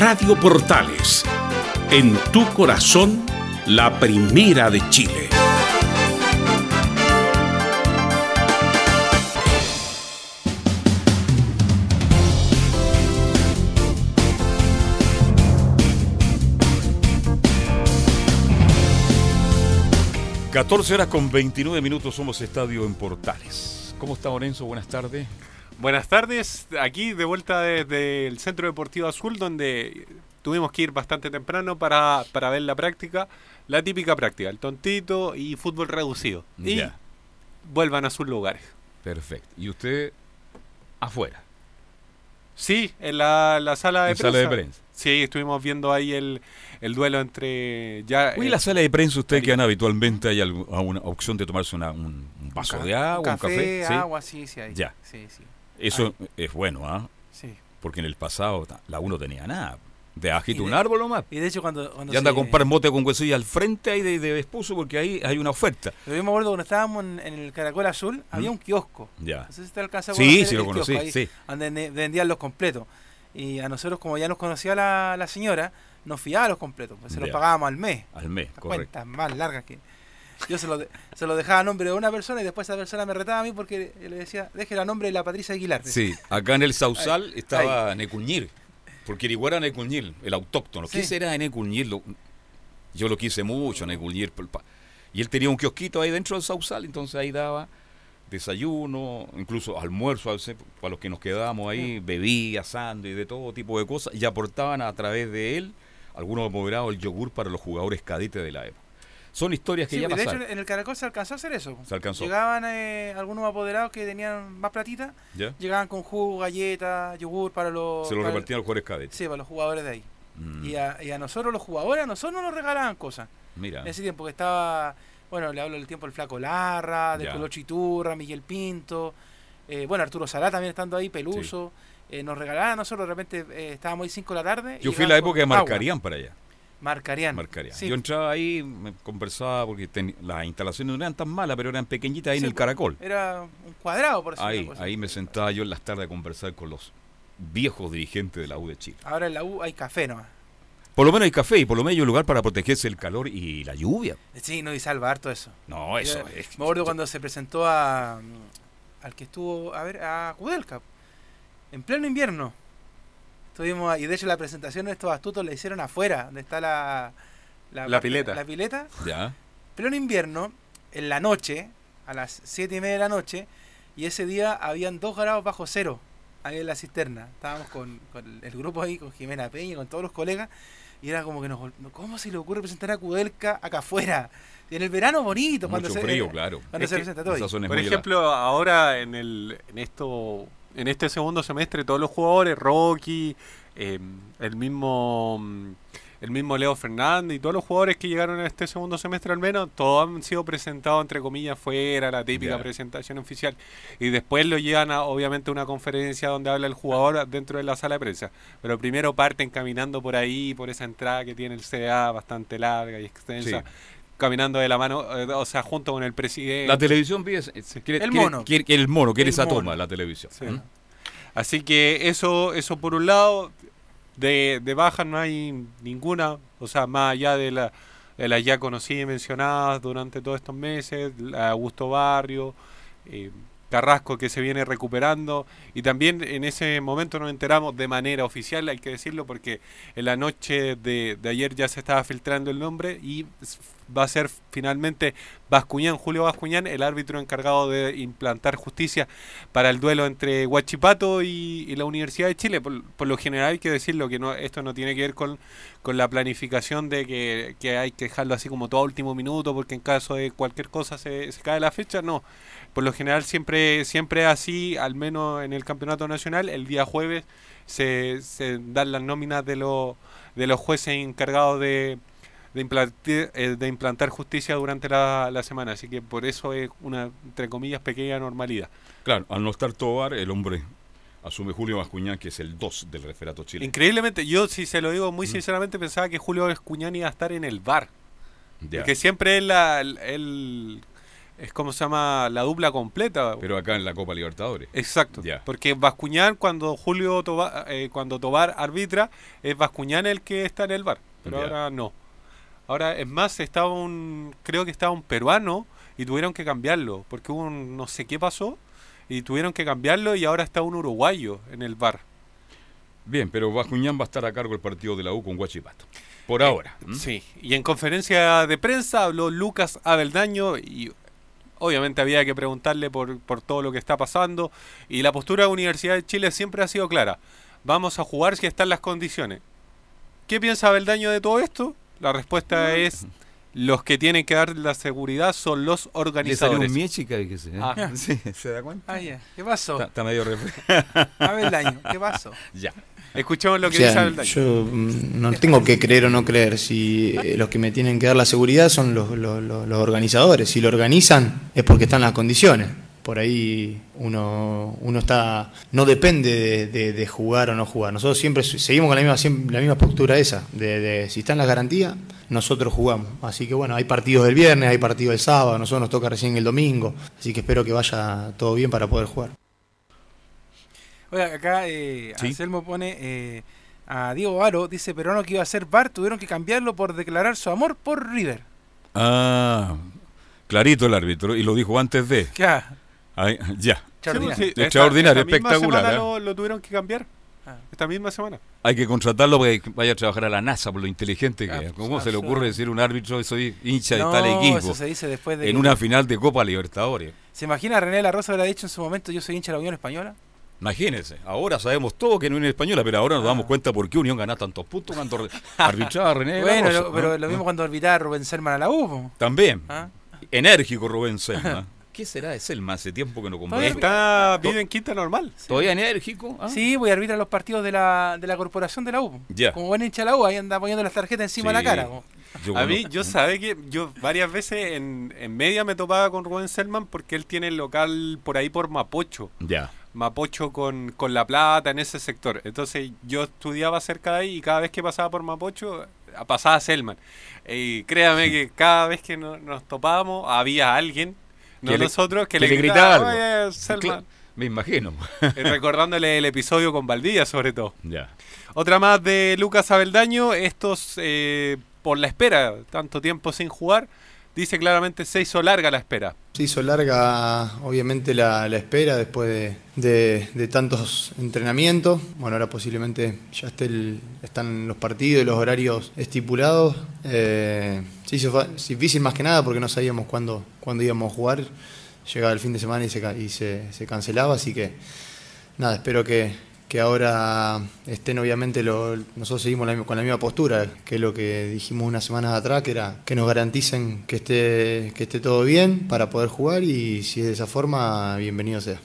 Radio Portales, en tu corazón, la primera de Chile. 14 horas con 29 minutos somos Estadio en Portales. ¿Cómo está Lorenzo? Buenas tardes. Buenas tardes, aquí de vuelta desde el Centro Deportivo Azul, donde tuvimos que ir bastante temprano para, para ver la práctica, la típica práctica, el tontito y fútbol reducido. Y Ya. vuelvan a sus lugares. Perfecto. ¿Y usted afuera? Sí, en la, la sala de En prensa. sala de prensa. Sí, estuvimos viendo ahí el, el duelo entre ya. Uy, eh, la sala de prensa, ustedes que habitualmente, hay algu- alguna opción de tomarse una- un, un vaso ca- de agua, un café. ¿sí? agua, sí, sí hay. Ya. Sí, sí. Eso es bueno, ¿ah? Sí. Porque en el pasado la uno tenía nada. De agita Y un árbol nomás. Y de hecho, cuando. cuando Y anda a comprar mote con huesillo al frente ahí de, de porque ahí hay una oferta. Pero yo me acuerdo cuando estábamos en, en el Caracol Azul, había un kiosco. Ya. No sé si te alcanza a Sí, sí lo conocí, kiosco sí. Donde vendían los completos. Y a nosotros, como ya nos conocía la, la señora, nos fiaba los completos. Pues se los Ya. pagábamos al mes. Al mes, correcto. cuentas más largas que. Yo se lo, de- se lo dejaba a nombre de una persona y después esa persona me retaba a mí porque le decía, déjela a nombre de la Patricia Aguilar. Sí, acá en el Sausal Ahí, estaba Necuñir, porque Iriguara era Necuñir, el autóctono. ¿Qué Sí. será Necuñir? Lo- yo lo quise mucho, Necuñir. Y él tenía un kiosquito ahí dentro del Sausal, entonces ahí daba desayuno, incluso almuerzo, a veces, para los que nos quedábamos ahí, bebía, sándwich, de todo tipo de cosas, y aportaban a través de él, algunos apoderados, el yogur para los jugadores cadetes de la época. Son historias que Sí, ya de pasaron. hecho, en el Caracol se alcanzó a hacer eso. Se alcanzó. Llegaban eh, algunos apoderados que tenían más platita, ¿Ya? llegaban con jugo, galletas, yogur para los... Se lo repartían a los jugadores cadetes. Sí, para los jugadores de ahí. Mm, Y, a, y a nosotros los jugadores, a nosotros nos regalaban cosas. Mira. En ese tiempo que estaba, bueno, le hablo del tiempo del Flaco Larra, del Ya. Colocho Iturra, Miguel Pinto, eh, bueno, Arturo Salá también estando ahí, Peluso. eh, nos regalaban a nosotros, de repente eh, estábamos ahí 5 de la tarde. Yo fui la época de agua. Marcarían para allá. Marcarían. Marcarían. Sí. Yo entraba ahí, me conversaba porque ten- las instalaciones no eran tan malas, pero eran pequeñitas ahí en el Caracol. Era un cuadrado, por decirlo Ahí, así. ahí me sentaba yo en las tardes a conversar con los viejos dirigentes de la U de Chile. Ahora en la U hay café nomás. Por lo menos hay café y por lo menos hay un lugar para protegerse el calor y la lluvia. Sí, no, y salva harto eso. No, eso Yo es. Me acuerdo cuando se presentó a. al que estuvo. a ver, a Kudelka. En pleno invierno. Estuvimos. Y de hecho, la presentación de estos astutos la hicieron afuera, donde está la. La pileta. La pileta. Ya. Pleno invierno, en la noche, a las 7 y media de la noche, y ese día habían 2 grados bajo cero ahí en la cisterna. Estábamos con, con el grupo ahí, con Jimena Peña, con todos los colegas, y era como que nos. ¿Cómo se le ocurre presentar a Kudelka acá afuera? Y en el verano bonito, cuando Mucho se, frío, [LAUGHS] claro. Cuando Es se que presenta todo. Por ejemplo, ahora en el en esto en este segundo semestre todos los jugadores, Rocky, eh, el mismo el mismo Leo Fernández y todos los jugadores que llegaron a este segundo semestre al menos, todos han sido presentados entre comillas fuera, la típica presentación oficial. Y después lo llevan a obviamente a una conferencia donde habla el jugador dentro de la sala de prensa. Pero primero parten caminando por ahí, por esa entrada que tiene el CDA bastante larga y extensa. Sí. Caminando de la mano, eh, o sea, junto con el presidente. La televisión pide, ese- quiere, El mono. quiere- quiere el mono, quiere El esa mono. toma, la televisión. Sí. ¿Mm? Así que eso, eso por un lado, de, de baja no hay ninguna, o sea, más allá de, la, de las ya conocidas y mencionadas durante todos estos meses, Augusto Barrio, eh, Carrasco que se viene recuperando, y también en ese momento nos enteramos de manera oficial, hay que decirlo, porque en la noche de, de ayer ya se estaba filtrando el nombre y va a ser finalmente Bascuñán, Julio Bascuñán, el árbitro encargado de implantar justicia para el duelo entre Huachipato y, la Universidad de Chile. Por, por lo general hay que decirlo, que no esto no tiene que ver con, con la planificación de que, que hay que dejarlo así como todo último minuto, porque en caso de cualquier cosa se, se cae la fecha, no. Por lo general siempre, siempre así, al menos en el campeonato nacional, el día jueves se, se dan las nóminas de, los de los jueces encargados de, de, implantar, eh, de implantar justicia durante la, la semana. Así que por eso es una, entre comillas, pequeña normalidad. Claro, al no estar Tobar, el hombre asume Julio Bascuñán, que es el 2 del referato chileno. Increíblemente, yo si se lo digo muy sinceramente pensaba que Julio Escuñán iba a estar en el bar. Ya. Porque siempre es la, el, el- es como se llama la dupla completa. Pero acá en la Copa Libertadores. Exacto. Porque Bascuñán cuando Julio Tobar, eh, cuando Tobar arbitra, es Bascuñán el que está en el bar. Pero ahora no. Ahora, es más, estaba un, creo que estaba un peruano y tuvieron que cambiarlo. Porque hubo un, no sé qué pasó y tuvieron que cambiarlo y ahora está un uruguayo en el bar. Bien, pero Bascuñán va a estar a cargo del partido de la U con Huachipato. Eh, Por ahora. ¿m? Sí, y en conferencia de prensa habló Lucas Abeldaño y obviamente había que preguntarle por, por todo lo que está pasando y la postura de Universidad de Chile siempre ha sido clara. Vamos a jugar si están las condiciones. ¿Qué piensa Abeldaño de todo esto? La respuesta es los que tienen que dar la seguridad son los Le salió organizadores. un miechica, fíjese, ¿eh? Ah. [LAUGHS] Sí, ¿Se da cuenta? Ah, ya. ¿Qué pasó? Está, está medio refre- [LAUGHS] A ver el año. ¿Qué pasó? [LAUGHS] Ya. Escuchemos lo O que sea, dice Abeldaño. yo mm, no tengo que creer o no creer. Si eh, los que me tienen que dar la seguridad son los, los- los- los organizadores. Si lo organizan es porque están las condiciones. Por ahí uno, uno está no depende de, de- de jugar o no jugar. Nosotros siempre seguimos con la misma, siempre- la misma postura esa, de, de si están las garantías, nosotros jugamos. Así que bueno, hay partidos del viernes, hay partidos del sábado, a nosotros nos toca recién el domingo, así que espero que vaya todo bien para poder jugar. Oiga, acá eh, Sí. Anselmo pone eh, a Diego Aro, dice Peruano que iba a ser bar, tuvieron que cambiarlo por declarar su amor por River. Ah, clarito el árbitro, y lo dijo antes de. Ya. Ay, ya. Extraordinario. Sí, esta- Extraordinario, esta misma espectacular. semana ¿eh? lo, lo tuvieron que cambiar. Ah. Esta misma semana. Hay que contratarlo para que vaya a trabajar a la NASA por lo inteligente que Ah, es. ¿Cómo pues, se le ocurre decir a un árbitro soy hincha de tal equipo? eso se dice después de en que- una final de Copa Libertadores. ¿Se imagina René La Rosa habrá dicho en su momento yo soy hincha de la Unión Española? Imagínense, ahora sabemos todo que no es española, pero ahora nos damos cuenta por qué Unión gana tantos puntos cuando [LAUGHS] arbitraba René de la bueno, Rosa, lo- pero lo mismo cuando olvidaba a Rubén Selman a la U. También. Ah. Enérgico Rubén Selma. [LAUGHS] ¿Qué será de Selma? Hace tiempo que no conversa. Está, vive en quinta normal. ¿Todavía enérgico? ¿Ah? Sí, voy a arbitrar los partidos de la, de la corporación de la U. Ya. Como buen hincha de la U, ahí anda poniendo las tarjetas encima de la cara. Yo a mí, yo sabe que yo varias veces en, en media me topaba con Rubén Selman porque él tiene el local por ahí por Mapocho. Ya. Mapocho con, con La Plata, en ese sector. Entonces yo estudiaba cerca de ahí y cada vez que pasaba por Mapocho, pasaba Selman. Y créame que cada vez que no- nos topábamos había alguien, no Que le- nosotros, que, que le le gritaba, gritaba algo. "Oye, Selman". Cla- Me imagino. Eh, recordándole el episodio con Valdivia sobre todo. Ya. Otra más de Lucas Abeldaño, estos eh, por la espera, tanto tiempo sin jugar, dice claramente se hizo larga la espera. Se hizo larga, obviamente, la, la espera después de, de- tantos entrenamientos. Bueno, ahora posiblemente ya esté el- están los partidos y los horarios estipulados. Eh, se difícil más que nada porque no sabíamos cuándo, cuándo íbamos a jugar. Llegaba el fin de semana y se, y se cancelaba, así que nada, espero que, que ahora estén obviamente, lo- nosotros seguimos con la misma postura, que es lo que dijimos unas semanas atrás, que era que nos garanticen que esté, que esté todo bien para poder jugar y si es de esa forma, bienvenido sea.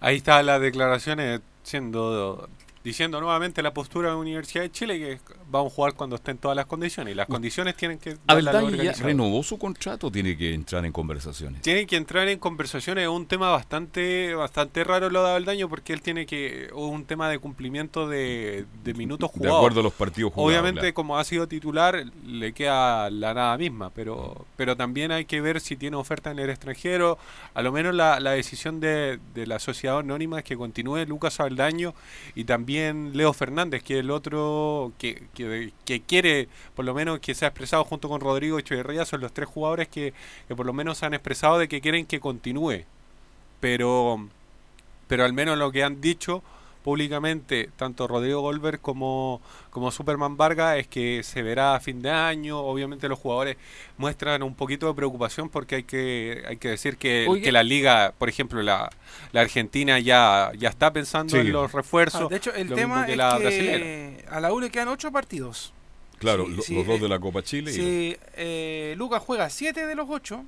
Ahí está las declaraciones siendo diciendo nuevamente la postura de la Universidad de Chile que vamos a jugar cuando estén todas las condiciones y las condiciones tienen que ¿Abeldaño ya renovó su contrato tiene que entrar en conversaciones? Tiene que entrar en conversaciones, es un tema bastante bastante raro lo de Abeldaño porque él tiene que un tema de cumplimiento de, de minutos De jugados. acuerdo a los partidos jugados. Obviamente, claro. como ha sido titular, le queda la nada misma, pero, pero también hay que ver si tiene oferta en el extranjero. A lo menos la, la decisión de, de la sociedad anónima es que continúe Lucas Abeldaño y también Leo Fernández, que es el otro que, que, quiere, por lo menos que se ha expresado junto con Rodrigo Echeverría, son los tres jugadores que, que por lo menos han expresado de que quieren que continúe. Pero, pero al menos lo que han dicho públicamente tanto Rodrigo Goldberg como, como Superman Vargas es que se verá a fin de año. Obviamente los jugadores muestran un poquito de preocupación porque hay que, hay que decir que, que la liga, por ejemplo, la, la Argentina ya, ya está pensando Sí. en los refuerzos. Ah, de hecho, el tema que es la que a la U le quedan ocho partidos. Claro, Sí, lo- sí, los dos eh, de la Copa Chile. y Si eh, Lucas juega siete de los ocho,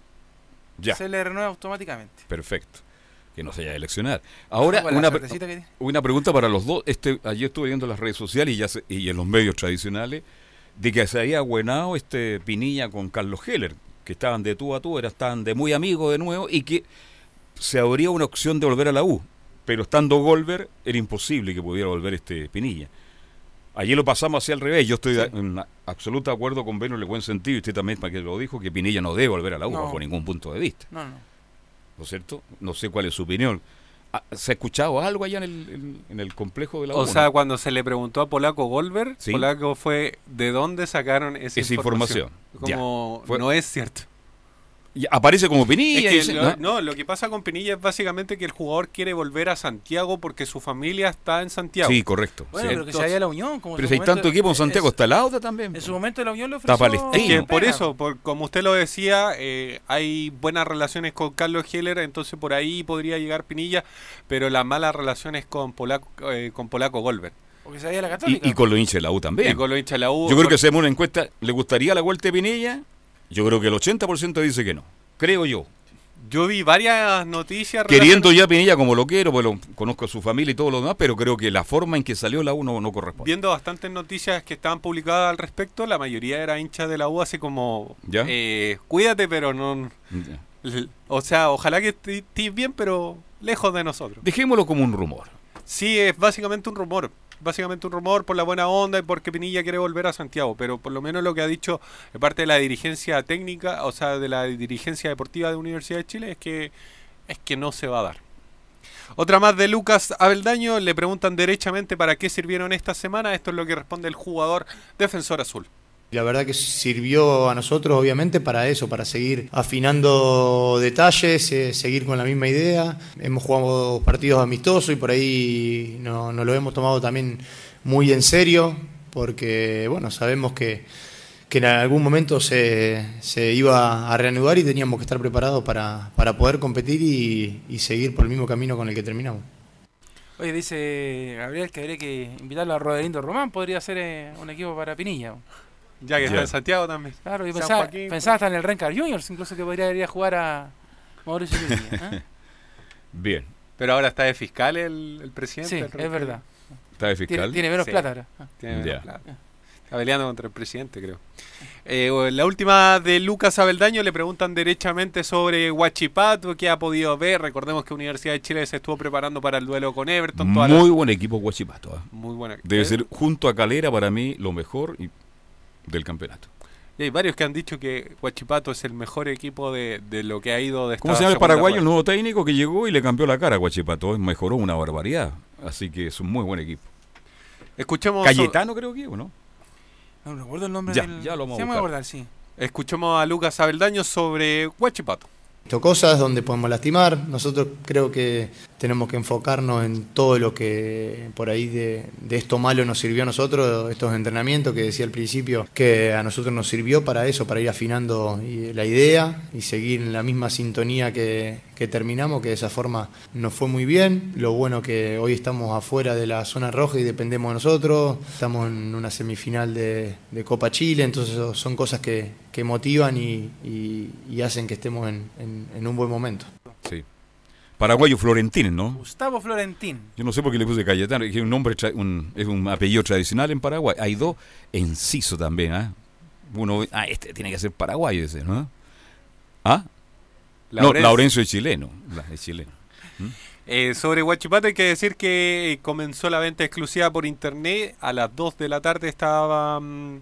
Ya. se le renueva automáticamente. Perfecto. Que no se haya de eleccionar. Ahora, la una, pre- una pregunta para los dos. Este, ayer estuve viendo en las redes sociales y, ya se- y en los medios tradicionales de que se había abuenado este Pinilla con Carlos Heller, que estaban de tú a tú, era, estaban de muy amigos de nuevo y que se habría una opción de volver a la U. Pero estando Golver, era imposible que pudiera volver este Pinilla. Ayer lo pasamos hacia al revés. Yo estoy en absoluto acuerdo con Beno en el buen sentido, y usted también para que lo dijo, que Pinilla no debe volver a la U No. bajo ningún punto de vista. No, no. ¿No es cierto? No sé cuál es su opinión. Ah, ¿Se ha escuchado algo allá en el, en, en el complejo de la O sea, cuando se le preguntó a Polaco Goldberg, Sí. Polaco fue de dónde sacaron esa, Esa información. Como Ya. Fue- no es cierto. Y aparece como Pinilla. Es que y dice, lo- ¿no? no, lo que pasa con Pinilla es básicamente que el jugador quiere volver a Santiago porque su familia está en Santiago. Sí, correcto. Bueno, Sí. pero que se vaya a la Unión. Como Pero si hay tanto equipo en Santiago, es- está el Auda también. En su momento la Unión le Está ofreció. Palestino. Es que por eso, por, como usted lo decía, eh, hay buenas relaciones con Carlos Heller, entonces por ahí podría llegar Pinilla, pero las malas relaciones con Polaco, eh, con Polaco Goldberg. Porque se vaya a la Católica. Y, y con los hinchas de la U también. Y con los hinchas de la U. Yo creo que hacemos una encuesta. ¿Le gustaría la vuelta de Pinilla? Yo creo que el 80% dice que no. Creo yo. Yo vi varias noticias. Queriendo ya Pinilla como lo quiero, pues lo- conozco a su familia y todo lo demás, pero creo que la forma en que salió la U no, no corresponde. Viendo bastantes noticias que estaban publicadas al respecto, la mayoría era hincha de la U, así como, ¿Ya? eh, cuídate, pero no, O sea, ojalá que estés bien, pero lejos de nosotros. Dejémoslo como un rumor. Sí, es básicamente un rumor. Básicamente un rumor por la buena onda y porque Pinilla quiere volver a Santiago. Pero por lo menos lo que ha dicho de parte de la dirigencia técnica, o sea, de la dirigencia deportiva de Universidad de Chile, es que, es que no se va a dar. Otra más de Lucas Abeldaño. Le preguntan derechamente para qué sirvieron esta semana. Esto es lo que responde el jugador defensor azul. La verdad que sirvió a nosotros, obviamente, para eso, para seguir afinando detalles, eh, seguir con la misma idea. Hemos jugado partidos amistosos y por ahí no- nos lo hemos tomado también muy en serio, porque bueno, sabemos que, que en algún momento se, se iba a reanudar y teníamos que estar preparados para, para poder competir y, seguir por el mismo camino con el que terminamos. Oye, dice Gabriel que habría que invitarlo a Roderindo Román, podría ser eh, un equipo para Pinilla. Ya que está en Santiago también. Claro, yo San pensaba, Joaquín, pensaba hasta en el Rencar Juniors, incluso que podría ir a jugar a Mauricio Pinilla. ¿eh? [LAUGHS] Bien. Pero ahora está de fiscal el, el presidente. Sí, el es verdad. ¿Está de fiscal? Tiene, tiene menos Sí. plata ahora. Tiene menos Ya. plata. Está peleando contra el presidente, creo. Eh, la última de Lucas Abeldaño le preguntan derechamente sobre Huachipato, qué ha podido ver. Recordemos que Universidad de Chile se estuvo preparando para el duelo con Everton. Muy buen equipo Guachipato. ¿ah? Muy buena. Debe ¿Eh? ser junto a Calera para mí lo mejor y- del campeonato. Y hay varios que han dicho que Huachipato es el mejor equipo de, de lo que ha ido de esta ¿Cómo se llama el paraguayo, el nuevo técnico que llegó y le cambió la cara a Guachipato? Mejoró una barbaridad. Así que es un muy buen equipo. Escuchemos Cayetano creo que, ¿o no? No recuerdo el nombre Ya, del... ya lo vamos a acordar, sí. Escuchemos a Lucas Abeldaño sobre Huachipato. Cosas donde podemos lastimar. Nosotros creo que tenemos que enfocarnos en todo lo que por ahí de, de esto malo nos sirvió a nosotros, estos entrenamientos que decía al principio, que a nosotros nos sirvió para eso, para ir afinando la idea y seguir en la misma sintonía que, que terminamos, que de esa forma nos fue muy bien. Lo bueno que hoy estamos afuera de la zona roja y dependemos de nosotros. Estamos en una semifinal de, de Copa Chile, entonces son cosas que, que motivan y, y- y hacen que estemos en, en- en un buen momento. Sí. Paraguayo Florentín, ¿no? Gustavo Florentín. Yo no sé por qué le puse Cayetano, es un nombre tra- un- es un apellido tradicional en Paraguay. Hay dos, Enciso también, ¿ah? Uno, ah, este tiene que ser paraguayo ese, ¿no? ¿Ah? No, Laurencio. Laurencio es chileno, es chileno. ¿Mm? Eh, sobre Huachipato hay que decir que comenzó la venta exclusiva por internet. A las 2 de la tarde estaba, mm,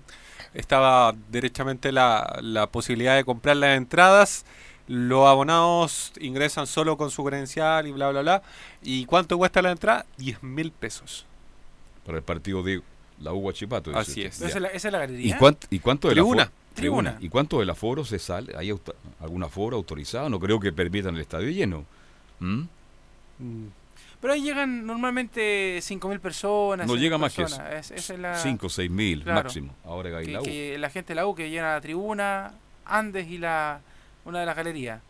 estaba derechamente la, la posibilidad de comprar las entradas. Los abonados ingresan solo con su credencial y bla, bla, bla. ¿Y cuánto cuesta la entrada? 10 mil pesos. Para el partido de la U Guachipato. Así usted. es. ¿Esa es la, esa es la ¿Y, galería? cuánto, ¿Y cuánto Tribuna. aforo? Tribuna. ¿Y cuánto del aforo se sale? ¿Hay auto- algún aforo autorizado? No creo que permitan el estadio lleno. ¿Mm? Pero ahí llegan normalmente 5.000 personas. No 6.000 llega más que personas. Es- esa es la- 5 o 6 mil Claro. máximo. Ahora que hay que, la U. que la gente de la U que llena la tribuna, Andes y la una de las galerías.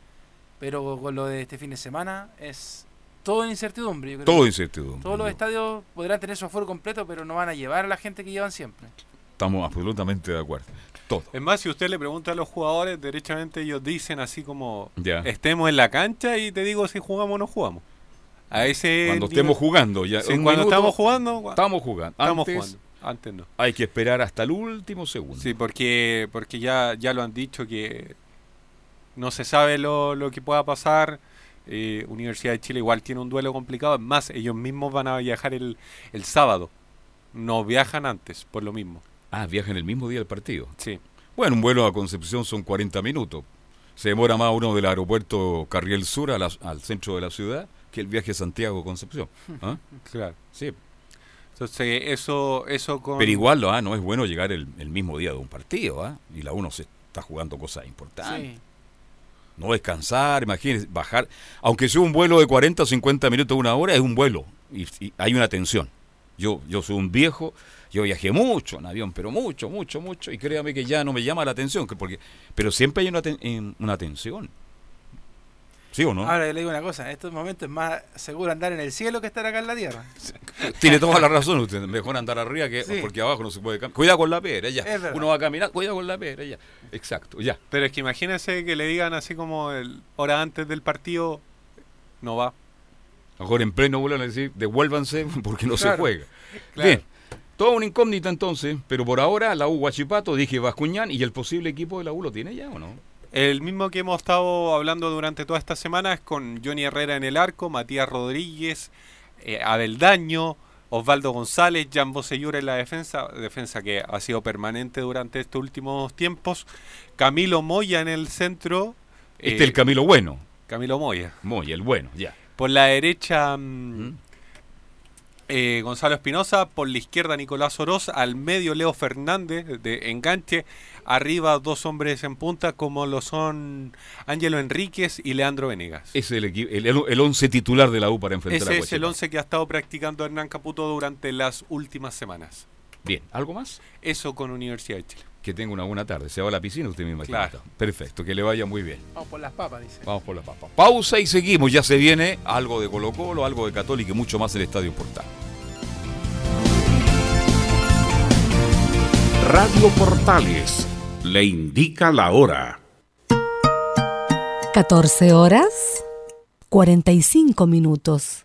Pero con lo de este fin de semana es todo en incertidumbre. yo creo. Todo incertidumbre. Todos los yo- estadios podrán tener su aforo completo, pero no van a llevar a la gente que llevan siempre. Estamos absolutamente de acuerdo. Todo. Es más, si usted le pregunta a los jugadores, derechamente ellos dicen así como Ya. estemos en la cancha y te digo si jugamos o no jugamos. A ese Cuando nivel- estemos jugando. Ya, Sí, cuando minuto, estamos jugando, Estamos jugando. estamos Antes jugando. Antes no. Hay que esperar hasta el último segundo. Sí, porque, porque ya, ya lo han dicho que no se sabe lo, lo que pueda pasar. Eh, Universidad de Chile igual tiene un duelo complicado. Es más, ellos mismos van a viajar el, el sábado. No viajan antes, por lo mismo. Ah, viajan el mismo día del partido. Sí. Bueno, un vuelo a Concepción son 40 minutos. Se demora más uno del aeropuerto Carriel Sur a la- al centro de la ciudad que el viaje Santiago-Concepción. [LAUGHS] ¿Ah? Claro. Sí. Entonces, eso, eso con. Pero igual ¿ah? no es bueno llegar el, el mismo día de un partido. ¿ah? Y la uno se está jugando cosas importantes. Sí. No descansar, imagínense, bajar. Aunque sea un vuelo de 40 o 50 minutos, una hora, es un vuelo. Y, y hay una tensión. Yo, yo soy un viejo, yo viajé mucho en avión, pero mucho, mucho, mucho. Y créame que ya no me llama la atención. que Porque, pero siempre hay una, ten- en- una tensión. ¿Sí o no? Ahora le digo una cosa, en estos momentos es más seguro andar en el cielo que estar acá en la tierra. Tiene toda la razón usted. Mejor andar arriba que Sí. porque abajo no se puede caminar. Cuidado con la piedra, ya. Uno va a caminar, cuidado con la piedra, ya. Exacto, ya. Pero es que imagínense que le digan así como el hora antes del partido, no va. Mejor en pleno vuelo le decir, devuélvanse [LAUGHS] porque no se juega. claro. Bien. Toda una incógnita entonces, pero por ahora la U Guachipato, dije Bascuñán y el posible equipo de la U lo tiene ya o no? El mismo que hemos estado hablando durante toda esta semana es con Johnny Herrera en el arco, Matías Rodríguez, eh, Abel Daño, Osvaldo González, Jan Bosellura en la defensa, defensa que ha sido permanente durante estos últimos tiempos, Camilo Moya en el centro. Este es el Camilo bueno. Camilo Moya. Moya, el bueno, ya. Por la derecha mm, eh, Gonzalo Espinosa, por la izquierda Nicolás Oroz, al medio Leo Fernández de enganche, arriba dos hombres en punta como lo son Ángelo Enríquez y Leandro Venegas. Es el, el, el once titular de la U para enfrentar a Ese es el once que ha estado practicando Hernán Caputo durante las últimas semanas. Bien, ¿algo más? Eso con Universidad de Chile. Que tenga una buena tarde. Se va a la piscina usted mismo. Claro. Perfecto, que le vaya muy bien. Vamos por las papas, dice. Vamos por la papa. Pausa y seguimos. Ya se viene algo de Colo Colo, algo de Católica y mucho más el Estadio Portal. Radio Portales le indica la hora. 14 horas 45 minutos.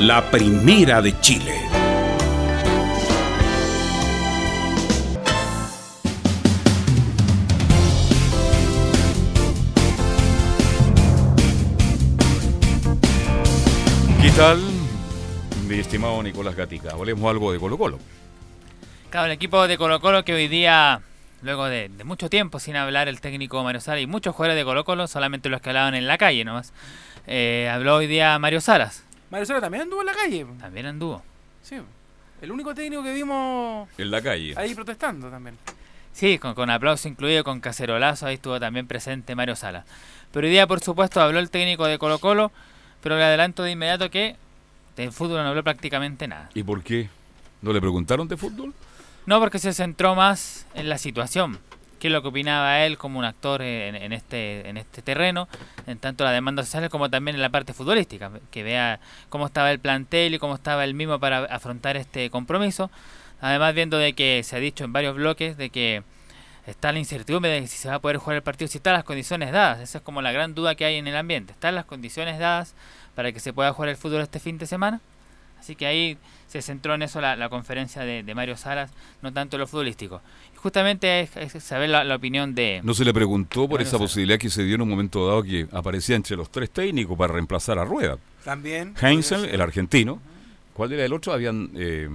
la primera de Chile. ¿Qué tal, mi estimado Nicolás Gatica? Hablemos algo de Colo Colo. Claro, el equipo de Colo Colo que hoy día, luego de, de mucho tiempo sin hablar el técnico Mario Salas y muchos jugadores de Colo Colo, solamente los que hablaban en la calle nomás, eh, habló hoy día Mario Salas. Mario Sala también anduvo en la calle. También anduvo. Sí. El único técnico que vimos En la calle. ahí protestando también. Sí, con, con aplauso incluido, con cacerolazo, ahí estuvo también presente Mario Sala. Pero hoy día, por supuesto, habló el técnico de Colo Colo, pero le adelanto de inmediato que de fútbol no habló prácticamente nada. ¿Y por qué? ¿No le preguntaron de fútbol? No, porque se centró más en la situación. ¿Qué es lo que opinaba él como un actor en, este en este terreno? En tanto la demanda social como también en la parte futbolística. Que vea cómo estaba el plantel y cómo estaba él mismo para afrontar este compromiso. Además viendo de que se ha dicho en varios bloques de que está la incertidumbre de si se va a poder jugar el partido, si están las condiciones dadas. Esa es como la gran duda que hay en el ambiente. ¿Están las condiciones dadas para que se pueda jugar el fútbol este fin de semana? Así que ahí se centró en eso la, la conferencia de, de Mario Salas, no tanto en lo futbolístico. Justamente es, es saber la, la opinión de... ¿No se le preguntó por Mario esa posibilidad que se dio en un momento dado que aparecía entre los tres técnicos para reemplazar a Rueda? También. Heinzel, el argentino. ¿Cuál era el otro? Habían eh,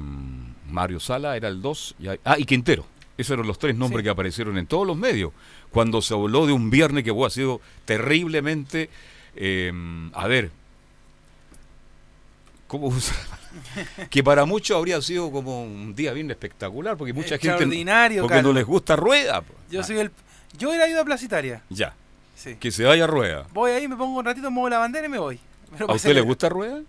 Mario Sala, era el 2. Ah, y Quintero. Esos eran los tres nombres Sí. que aparecieron en todos los medios. Cuando se habló de un viernes que ha sido terriblemente. eh, a ver. ¿Cómo usar? [LAUGHS] que para muchos habría sido como un día bien espectacular, porque mucha gente. Extraordinario, Porque no les gusta rueda. po. Yo soy el. Yo hubiera ido a Plaza Italia. Ya. Sí. Que se vaya rueda. Voy ahí, me pongo un ratito, muevo la bandera y me voy. Pero ¿A usted le gusta rueda?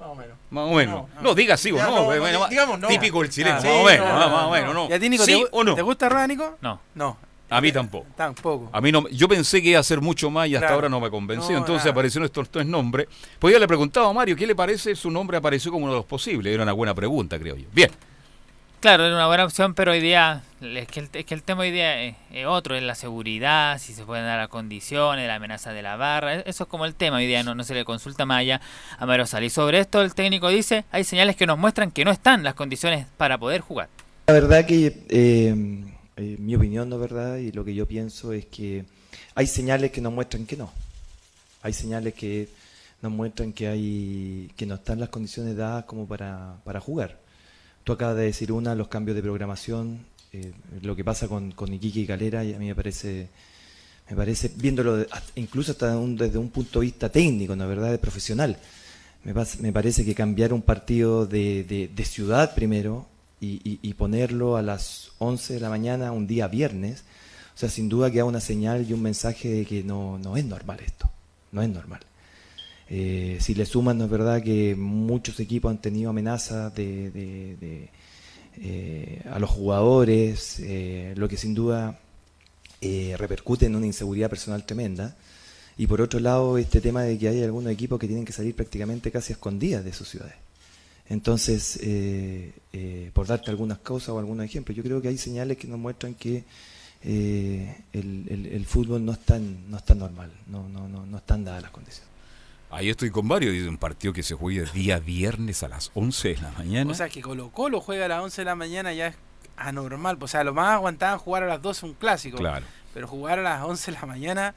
Más o menos. Más o menos. No, diga sí o Ya, no. no, no, digamos no. Típico el chileno. Ah, más o menos. no, ah, no, más o no. menos, no. ¿Y a ti, Nico, ¿Sí te, gu- o no? ¿te gusta Rueda, Nico? No. No. A mí tampoco. Tampoco. A mí no, yo pensé que iba a ser mucho más y hasta Claro. ahora no me convenció. No, Entonces nada. aparecieron estos tres nombres. Pues yo le preguntaba a Mario, ¿qué le parece? Su nombre apareció como uno de los posibles. Era una buena pregunta, creo yo. Bien. Claro, era una buena opción, pero hoy día, es que el, es que el tema hoy día es, es otro, es la seguridad, si se pueden dar las condiciones, la amenaza de la barra, e- eso es como el tema hoy día, no, no se le consulta más allá a Mario Sala. Y sobre esto el técnico dice, hay señales que nos muestran que no están las condiciones para poder jugar. La verdad que eh, eh, mi opinión, ¿no verdad? Y lo que yo pienso es que hay señales que nos muestran que no. Hay señales que nos muestran que hay que no están las condiciones dadas como para, para jugar. Tú acabas de decir una, los cambios de programación, eh, lo que pasa con, con Iquique y Calera, y a mí me parece, me parece viéndolo de- incluso hasta un- desde un punto de vista técnico, ¿no verdad? De profesional. Me, me parece que cambiar un partido de- de ciudad primero y, ponerlo a las 11 de la mañana un día viernes, o sea, sin duda que da una señal y un mensaje de que no, no es normal esto, no es normal. Eh, si le suman, no es verdad que muchos equipos han tenido amenazas de, eh, a los jugadores, eh, lo que sin duda repercute en una inseguridad personal tremenda. Y por otro lado, este tema de que hay algunos equipos que tienen que salir prácticamente casi escondidas de sus ciudades. Entonces, eh, eh, por darte algunas cosas o algunos ejemplos, yo creo que hay señales que nos muestran que eh, el, el- el fútbol no está, en- no está normal, no, no, no, no están dadas las condiciones. Ahí estoy con Mario, dice un partido que se juega día viernes a las 11 de la mañana. O sea, que Colo Colo juega a las 11 de la mañana ya es anormal. O sea, lo más aguantaban jugar a las 12 un clásico. Claro. Pero jugar a las 11 de la mañana,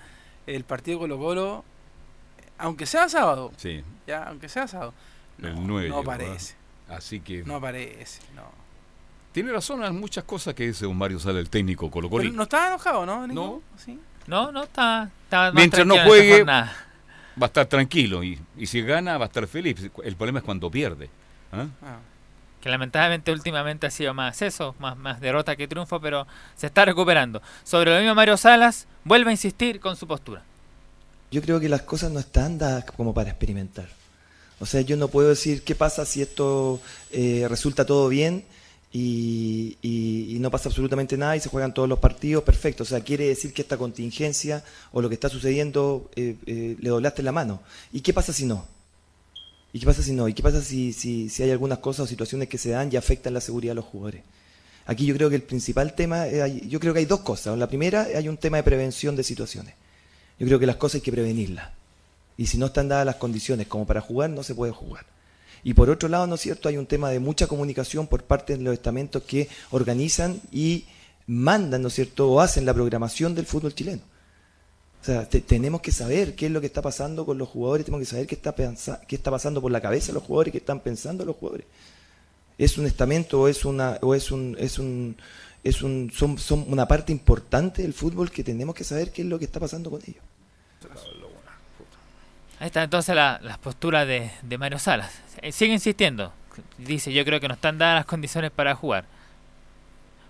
el partido Colo Colo, aunque sea sábado, sí, ya, aunque sea sábado, el 9. no parece. ¿ah? Así que no parece, no. tiene razón en muchas cosas que dice don Mario Sala, el técnico Colo Pero no estaba enojado, ¿no? No. ¿Sí? No, no, está, está más Mientras no juegue, va a estar tranquilo. Y, y si gana, va a estar feliz. El problema es cuando pierde. ¿ah? que lamentablemente últimamente ha sido más eso, más, más derrota que triunfo, pero se está recuperando. Sobre lo mismo Mario Salas, vuelve a insistir con su postura. Yo creo que las cosas no están dadas como para experimentar. O sea, yo no puedo decir qué pasa si esto eh, resulta todo bien y, no pasa absolutamente nada y se juegan todos los partidos, perfecto. O sea, quiere decir que esta contingencia o lo que está sucediendo eh, eh, le doblaste la mano. ¿Y qué pasa si no? ¿Y qué pasa si no? ¿Y qué pasa si, si, si hay algunas cosas o situaciones que se dan y afectan la seguridad de los jugadores? Aquí yo creo que el principal tema, eh, yo creo que hay dos cosas. La primera, hay un tema de prevención de situaciones. Yo creo que las cosas hay que prevenirlas. Y si no están dadas las condiciones como para jugar, no se puede jugar. Y por otro lado, ¿no es cierto? Hay un tema de mucha comunicación por parte de los estamentos que organizan y mandan, ¿no es cierto? O hacen la programación del fútbol chileno. O sea, te- tenemos que saber qué es lo que está pasando con los jugadores, tenemos que saber qué está, qué está pasando por la cabeza de los jugadores, qué están pensando los jugadores. ¿Es un estamento o es una o es un es un es un son, son una parte importante del fútbol que tenemos que saber qué es lo que está pasando con ellos? Ahí está entonces la, las posturas de, de Mario Salas. Eh, Sigue insistiendo. Dice, yo creo que no están dadas las condiciones para jugar.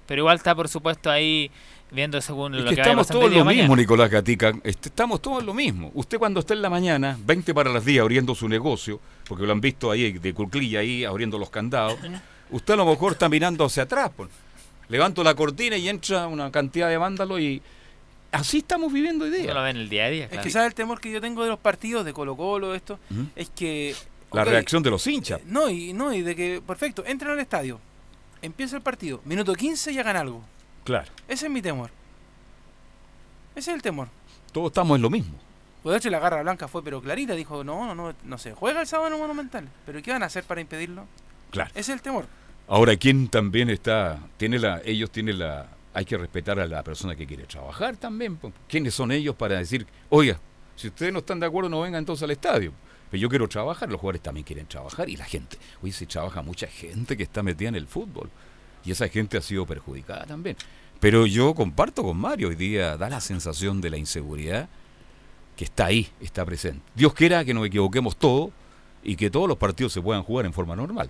Pero igual está, por supuesto, ahí viendo según Es lo que que estamos todos día lo mismo. Nicolás Gatica. Este, Estamos todos lo mismo. Usted cuando está en la mañana, 20 para las 10 abriendo su negocio, porque lo han visto ahí de cuclilla ahí abriendo los candados, usted a lo mejor está mirando hacia atrás. pues. Levanto la cortina y entra una cantidad de vándalos y así estamos viviendo hoy día. No lo ven el día a día. Es claro. que ¿sabes el temor que yo tengo de los partidos de Colo Colo, esto? Es que... La reacción de los hinchas. No, y, no, y de que, perfecto, entran al estadio, empieza el partido, minuto 15 y hagan algo. Claro. Ese es mi temor. Ese es el temor. Todos estamos en lo mismo. Pues de hecho la garra blanca fue pero clarita, dijo, no, no, no, no se juega el sábado en Monumental. Pero ¿qué van a hacer para impedirlo? Claro. Ese es el temor. Ahora, ¿quién también está? Tiene la, ellos tienen la, hay que respetar a la persona que quiere trabajar también. ¿Quiénes son ellos para decir, oiga, si ustedes no están de acuerdo, no vengan entonces al estadio? Pero yo quiero trabajar, los jugadores también quieren trabajar y la gente. Hoy se trabaja mucha gente que está metida en el fútbol y esa gente ha sido perjudicada también. Pero yo comparto con Mario, hoy día da la sensación de la inseguridad que está ahí, está presente. Dios quiera que nos equivoquemos todos y que todos los partidos se puedan jugar en forma normal.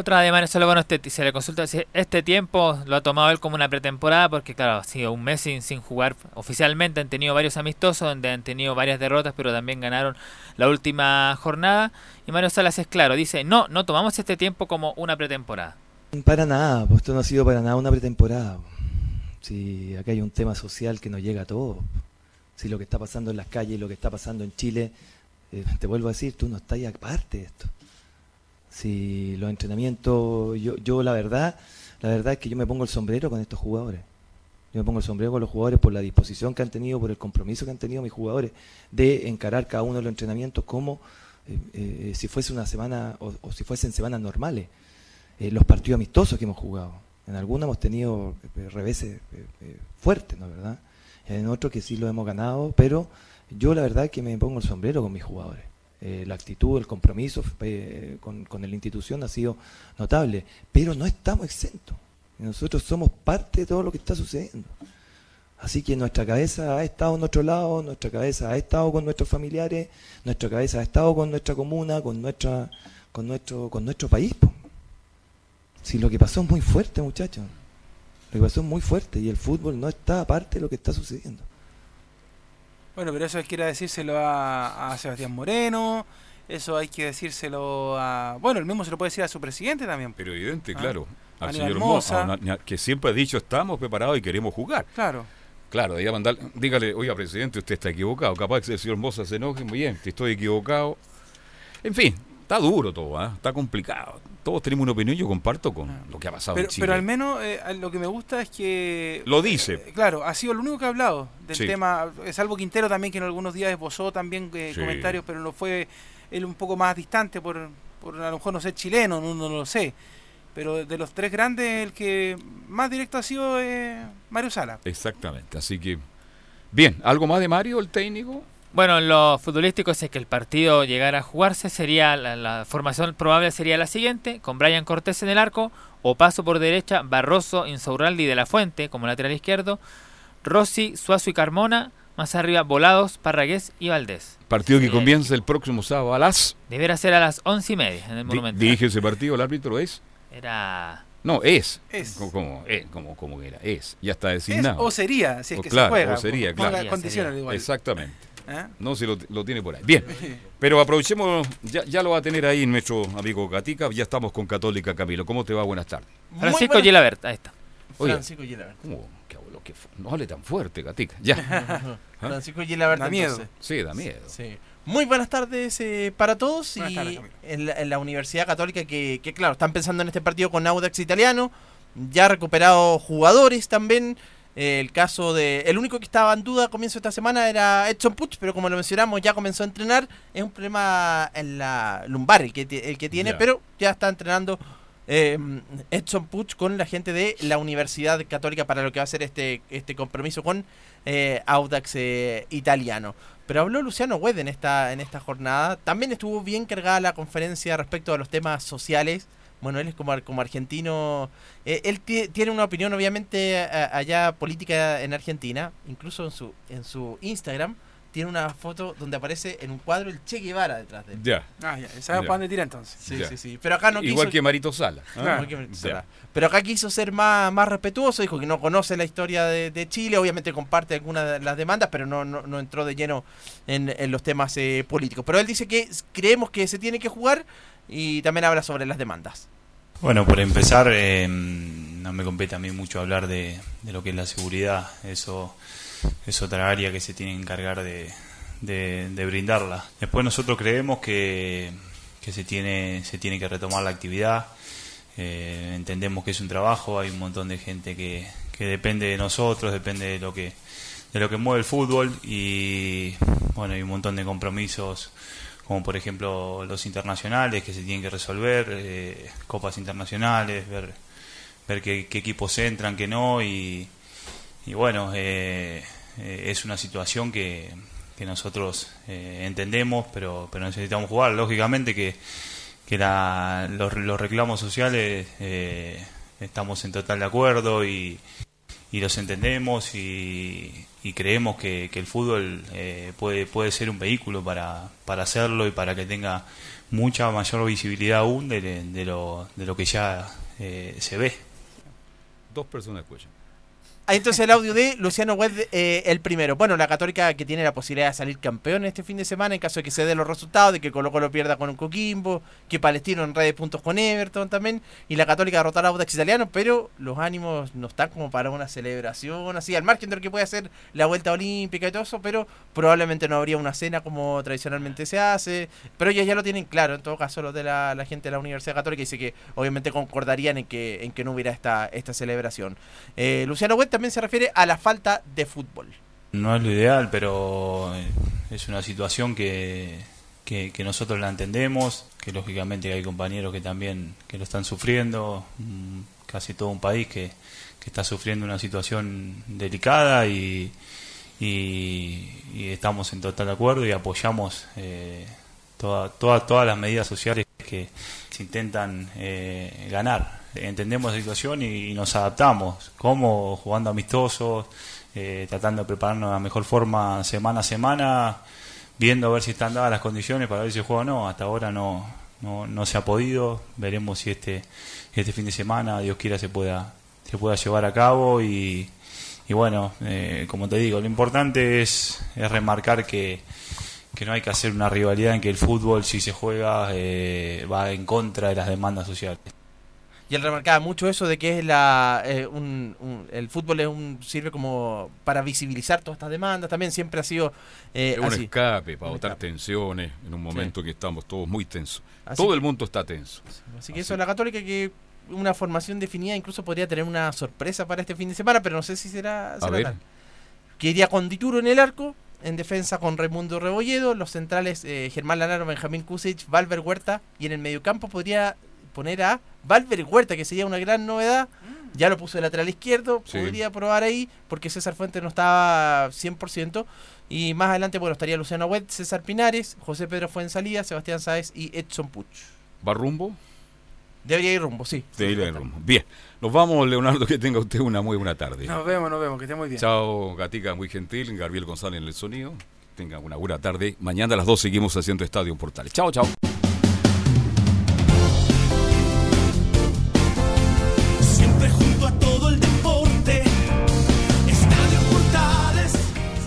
Otra de Mario Salas, bueno, este, se le consulta si este tiempo lo ha tomado él como una pretemporada, porque claro, ha sido un mes sin, jugar oficialmente, han tenido varios amistosos, donde han tenido varias derrotas, pero también ganaron la última jornada. Y Mario Salas es claro, dice, no, no tomamos este tiempo como una pretemporada. Para nada, pues esto no ha sido para nada una pretemporada. Si acá hay un tema social que nos llega a todos. Si lo que está pasando en las calles, lo que está pasando en Chile, eh, te vuelvo a decir, tú no estás aparte de esto. Si los entrenamientos, yo, yo la verdad, la verdad es que yo me pongo el sombrero con estos jugadores. Yo me pongo el sombrero con los jugadores por la disposición que han tenido, por el compromiso que han tenido mis jugadores de encarar cada uno de los entrenamientos como eh, eh, si fuese una semana o, si fuesen semanas normales. Eh, los partidos amistosos que hemos jugado. En algunos hemos tenido reveses fuertes, ¿no verdad? En otros que sí lo hemos ganado, pero yo la verdad es que me pongo el sombrero con mis jugadores. Eh, la actitud, el compromiso eh, con, con la institución ha sido notable, pero no estamos exentos. Nosotros somos parte de todo lo que está sucediendo. Así que nuestra cabeza ha estado en otro lado, nuestra cabeza ha estado con nuestros familiares, nuestra cabeza ha estado con nuestra comuna, con nuestra, con nuestro, con nuestro país. po. Si lo que pasó es muy fuerte, muchachos. Lo que pasó es muy fuerte y el fútbol no está aparte de lo que está sucediendo. Bueno, pero eso hay que ir a decírselo a, a Sebastián Moreno, eso hay que decírselo a... Bueno, el mismo se lo puede decir a su presidente también. Pero evidente, Ah. claro. Al Aníbal señor Moza. Que siempre ha dicho estamos preparados y queremos jugar. Claro. Claro, de ahí a mandar, dígale, oiga, presidente, usted está equivocado. Capaz que el señor Moza se enoje, muy bien, estoy equivocado. En fin, está duro todo, ¿ah? está complicado. Todos tenemos una opinión, yo comparto con lo que ha pasado Pero, en Chile. pero al menos eh, lo que me gusta es que... Lo dice. eh, claro, ha sido lo único que ha hablado del Sí. tema, salvo Quintero también, que en algunos días esbozó también eh, Sí. comentarios, pero no fue él un poco más distante por, por a lo mejor no ser chileno, no, no lo sé. Pero de los tres grandes, el que más directo ha sido eh, Mario Sala. Exactamente, así que... Bien, ¿algo más de Mario, el técnico? Bueno, en lo futbolístico, si es que el partido llegara a jugarse, sería la, la formación probable sería la siguiente, con Brian Cortés en el arco, o paso por derecha, Barroso, Insaurralde y De La Fuente como lateral izquierdo, Rossi, Suazo y Carmona, más arriba Volados, Parragués y Valdés. Partido que comienza el próximo sábado a las... Deberá ser a las once y media en el Di- Monumento. dirige ese partido, el árbitro es... Era... No, es. Es. ¿Cómo, cómo, eh, cómo era? Es. Ya está Es designado. o sería, si es O que claro, se juega. o sería, claro. condiciones igual. Exactamente. ¿Eh? No, si lo, lo tiene por ahí. Bien, pero aprovechemos, ya, ya lo va a tener ahí nuestro amigo Gatica, ya estamos con Católica Camilo. ¿Cómo te va? Buenas tardes. Francisco buenas- Gilabert, ahí está. Oye, Francisco Gilabert. ¿cómo? ¿Qué abuelo? ¿Qué no hable tan fuerte, Gatica. Ya. ¿Ah? [LAUGHS] Francisco Gilabert. Da miedo. entonces. Sí, da miedo. Sí. Muy buenas tardes eh, para todos Buenas y tardes, en, la, en la Universidad Católica que, que, claro, están pensando en este partido con Audax Italiano, ya recuperado jugadores también. El caso de... El único que estaba en duda a comienzo de esta semana era Edson Puch, pero como lo mencionamos ya comenzó a entrenar. Es un problema en la lumbar el que, el que tiene, pero ya está entrenando eh, Edson Puch con la gente de la Universidad Católica para lo que va a ser este, este compromiso con eh, Audax eh, Italiano. Pero habló Luciano Wed en esta, en esta jornada. También estuvo bien cargada la conferencia respecto a los temas sociales. Bueno, él es como, como argentino. eh, él ti- tiene una opinión, obviamente, a- allá política en Argentina. Incluso en su, en su Instagram tiene una foto donde aparece en un cuadro el Che Guevara detrás de él. Ya. Ah, ya, ¿sabes Ya. para dónde tira entonces? Sí, Ya. sí, sí. Pero acá no Igual quiso- que Marito Sala. Igual que Marito. Sala. Pero acá quiso ser más, más respetuoso, dijo que no conoce la historia de, de Chile, obviamente comparte algunas de las demandas, pero no, no, no entró de lleno en, en los temas eh, políticos. Pero él dice que creemos que se tiene que jugar y también habla sobre las demandas. Bueno, por empezar, eh, no me compete a mí mucho hablar de, de lo que es la seguridad. Eso es otra área que se tiene que encargar de, de- brindarla. Después nosotros creemos que, que se, tiene, se tiene que retomar la actividad. Eh, entendemos que es un trabajo, hay un montón de gente que, que depende de nosotros, depende de lo que de lo que mueve el fútbol y bueno, hay un montón de compromisos como por ejemplo los internacionales que se tienen que resolver, eh, copas internacionales, ver, ver qué, equipos entran, qué no, y, bueno, eh, eh, es una situación que, que nosotros eh, entendemos, pero, pero necesitamos jugar. Lógicamente que, que la- los, los reclamos sociales estamos en total acuerdo y, y los entendemos y, y creemos que, que el fútbol eh, puede, puede ser un vehículo para, para hacerlo y para que tenga mucha mayor visibilidad aún de, de lo, de lo que ya eh, se ve. Dos personas escuchan. Entonces el audio de Luciano Webb, eh, el primero. Bueno, la Católica que tiene la posibilidad de salir campeón este fin de semana en caso de que se den los resultados, de que Colo Colo pierda con un Coquimbo, que Palestino en red de puntos con Everton también, y la Católica derrotar a Audax Italiano, pero los ánimos no están como para una celebración, así, al margen de lo que puede hacer la vuelta olímpica y todo eso, pero probablemente no habría una cena como tradicionalmente se hace, pero ellos ya lo tienen claro, en todo caso los de la, gente de la Universidad Católica dice que obviamente concordarían en que, en que no hubiera esta, esta celebración. Eh, Luciano Webb también se refiere a la falta de fútbol. No es lo ideal, pero eh, es una situación que, que, nosotros la entendemos, que lógicamente hay compañeros que también que lo están sufriendo, mm, casi todo un país que, que está sufriendo una situación delicada y, y, estamos en total acuerdo y apoyamos eh, toda- todas las medidas sociales que se intentan eh, ganar. Entendemos la situación y, nos adaptamos, como jugando amistosos, eh, tratando de prepararnos de la mejor forma semana a semana, viendo a ver si están dadas las condiciones para ver si juega o no. Hasta ahora no, no, no se ha podido. Veremos si este, este fin de semana, Dios quiera, se pueda, se pueda llevar a cabo. Y, y bueno, eh, como te digo, lo importante es, es remarcar que, que no hay que hacer una rivalidad en que el fútbol, si se juega, eh, va en contra de las demandas sociales. Y él remarcaba mucho eso de que es la eh, un- un- el fútbol es un sirve como para visibilizar todas estas demandas. También siempre ha sido eh, Es un así. escape para Un botar escape. tensiones en un momento que estamos todos muy tensos. Así Todo que- el mundo está tenso. Así que eso la Católica que una formación definida incluso podría tener una sorpresa para este fin de semana, pero no sé si será, A será ver. tal. Que iría con Dituro en el arco, en defensa con Raimundo Rebolledo, los centrales eh, Germán Lanaro, Benjamín Kusic, Valver Huerta y en el mediocampo podría poner a Valver Huerta, que sería una gran novedad. Ya lo puso de lateral izquierdo, Sí. podría probar ahí, porque César Fuentes no estaba 100%. Y más adelante, bueno, estaría Luciano Webb, César Pinares, José Pedro Fuensalía, Sebastián Sáez y Edson Puch. ¿Va rumbo? Debería ir rumbo, sí. De ir rumbo. Bien. Nos vamos, Leonardo, que tenga usted una muy buena tarde. Nos vemos, nos vemos, que esté muy bien. Chao, Gatica, muy gentil. Gabriel González en el sonido. Tengan una buena tarde. Mañana a las 2 seguimos haciendo Estadio Portales. Chao, chao.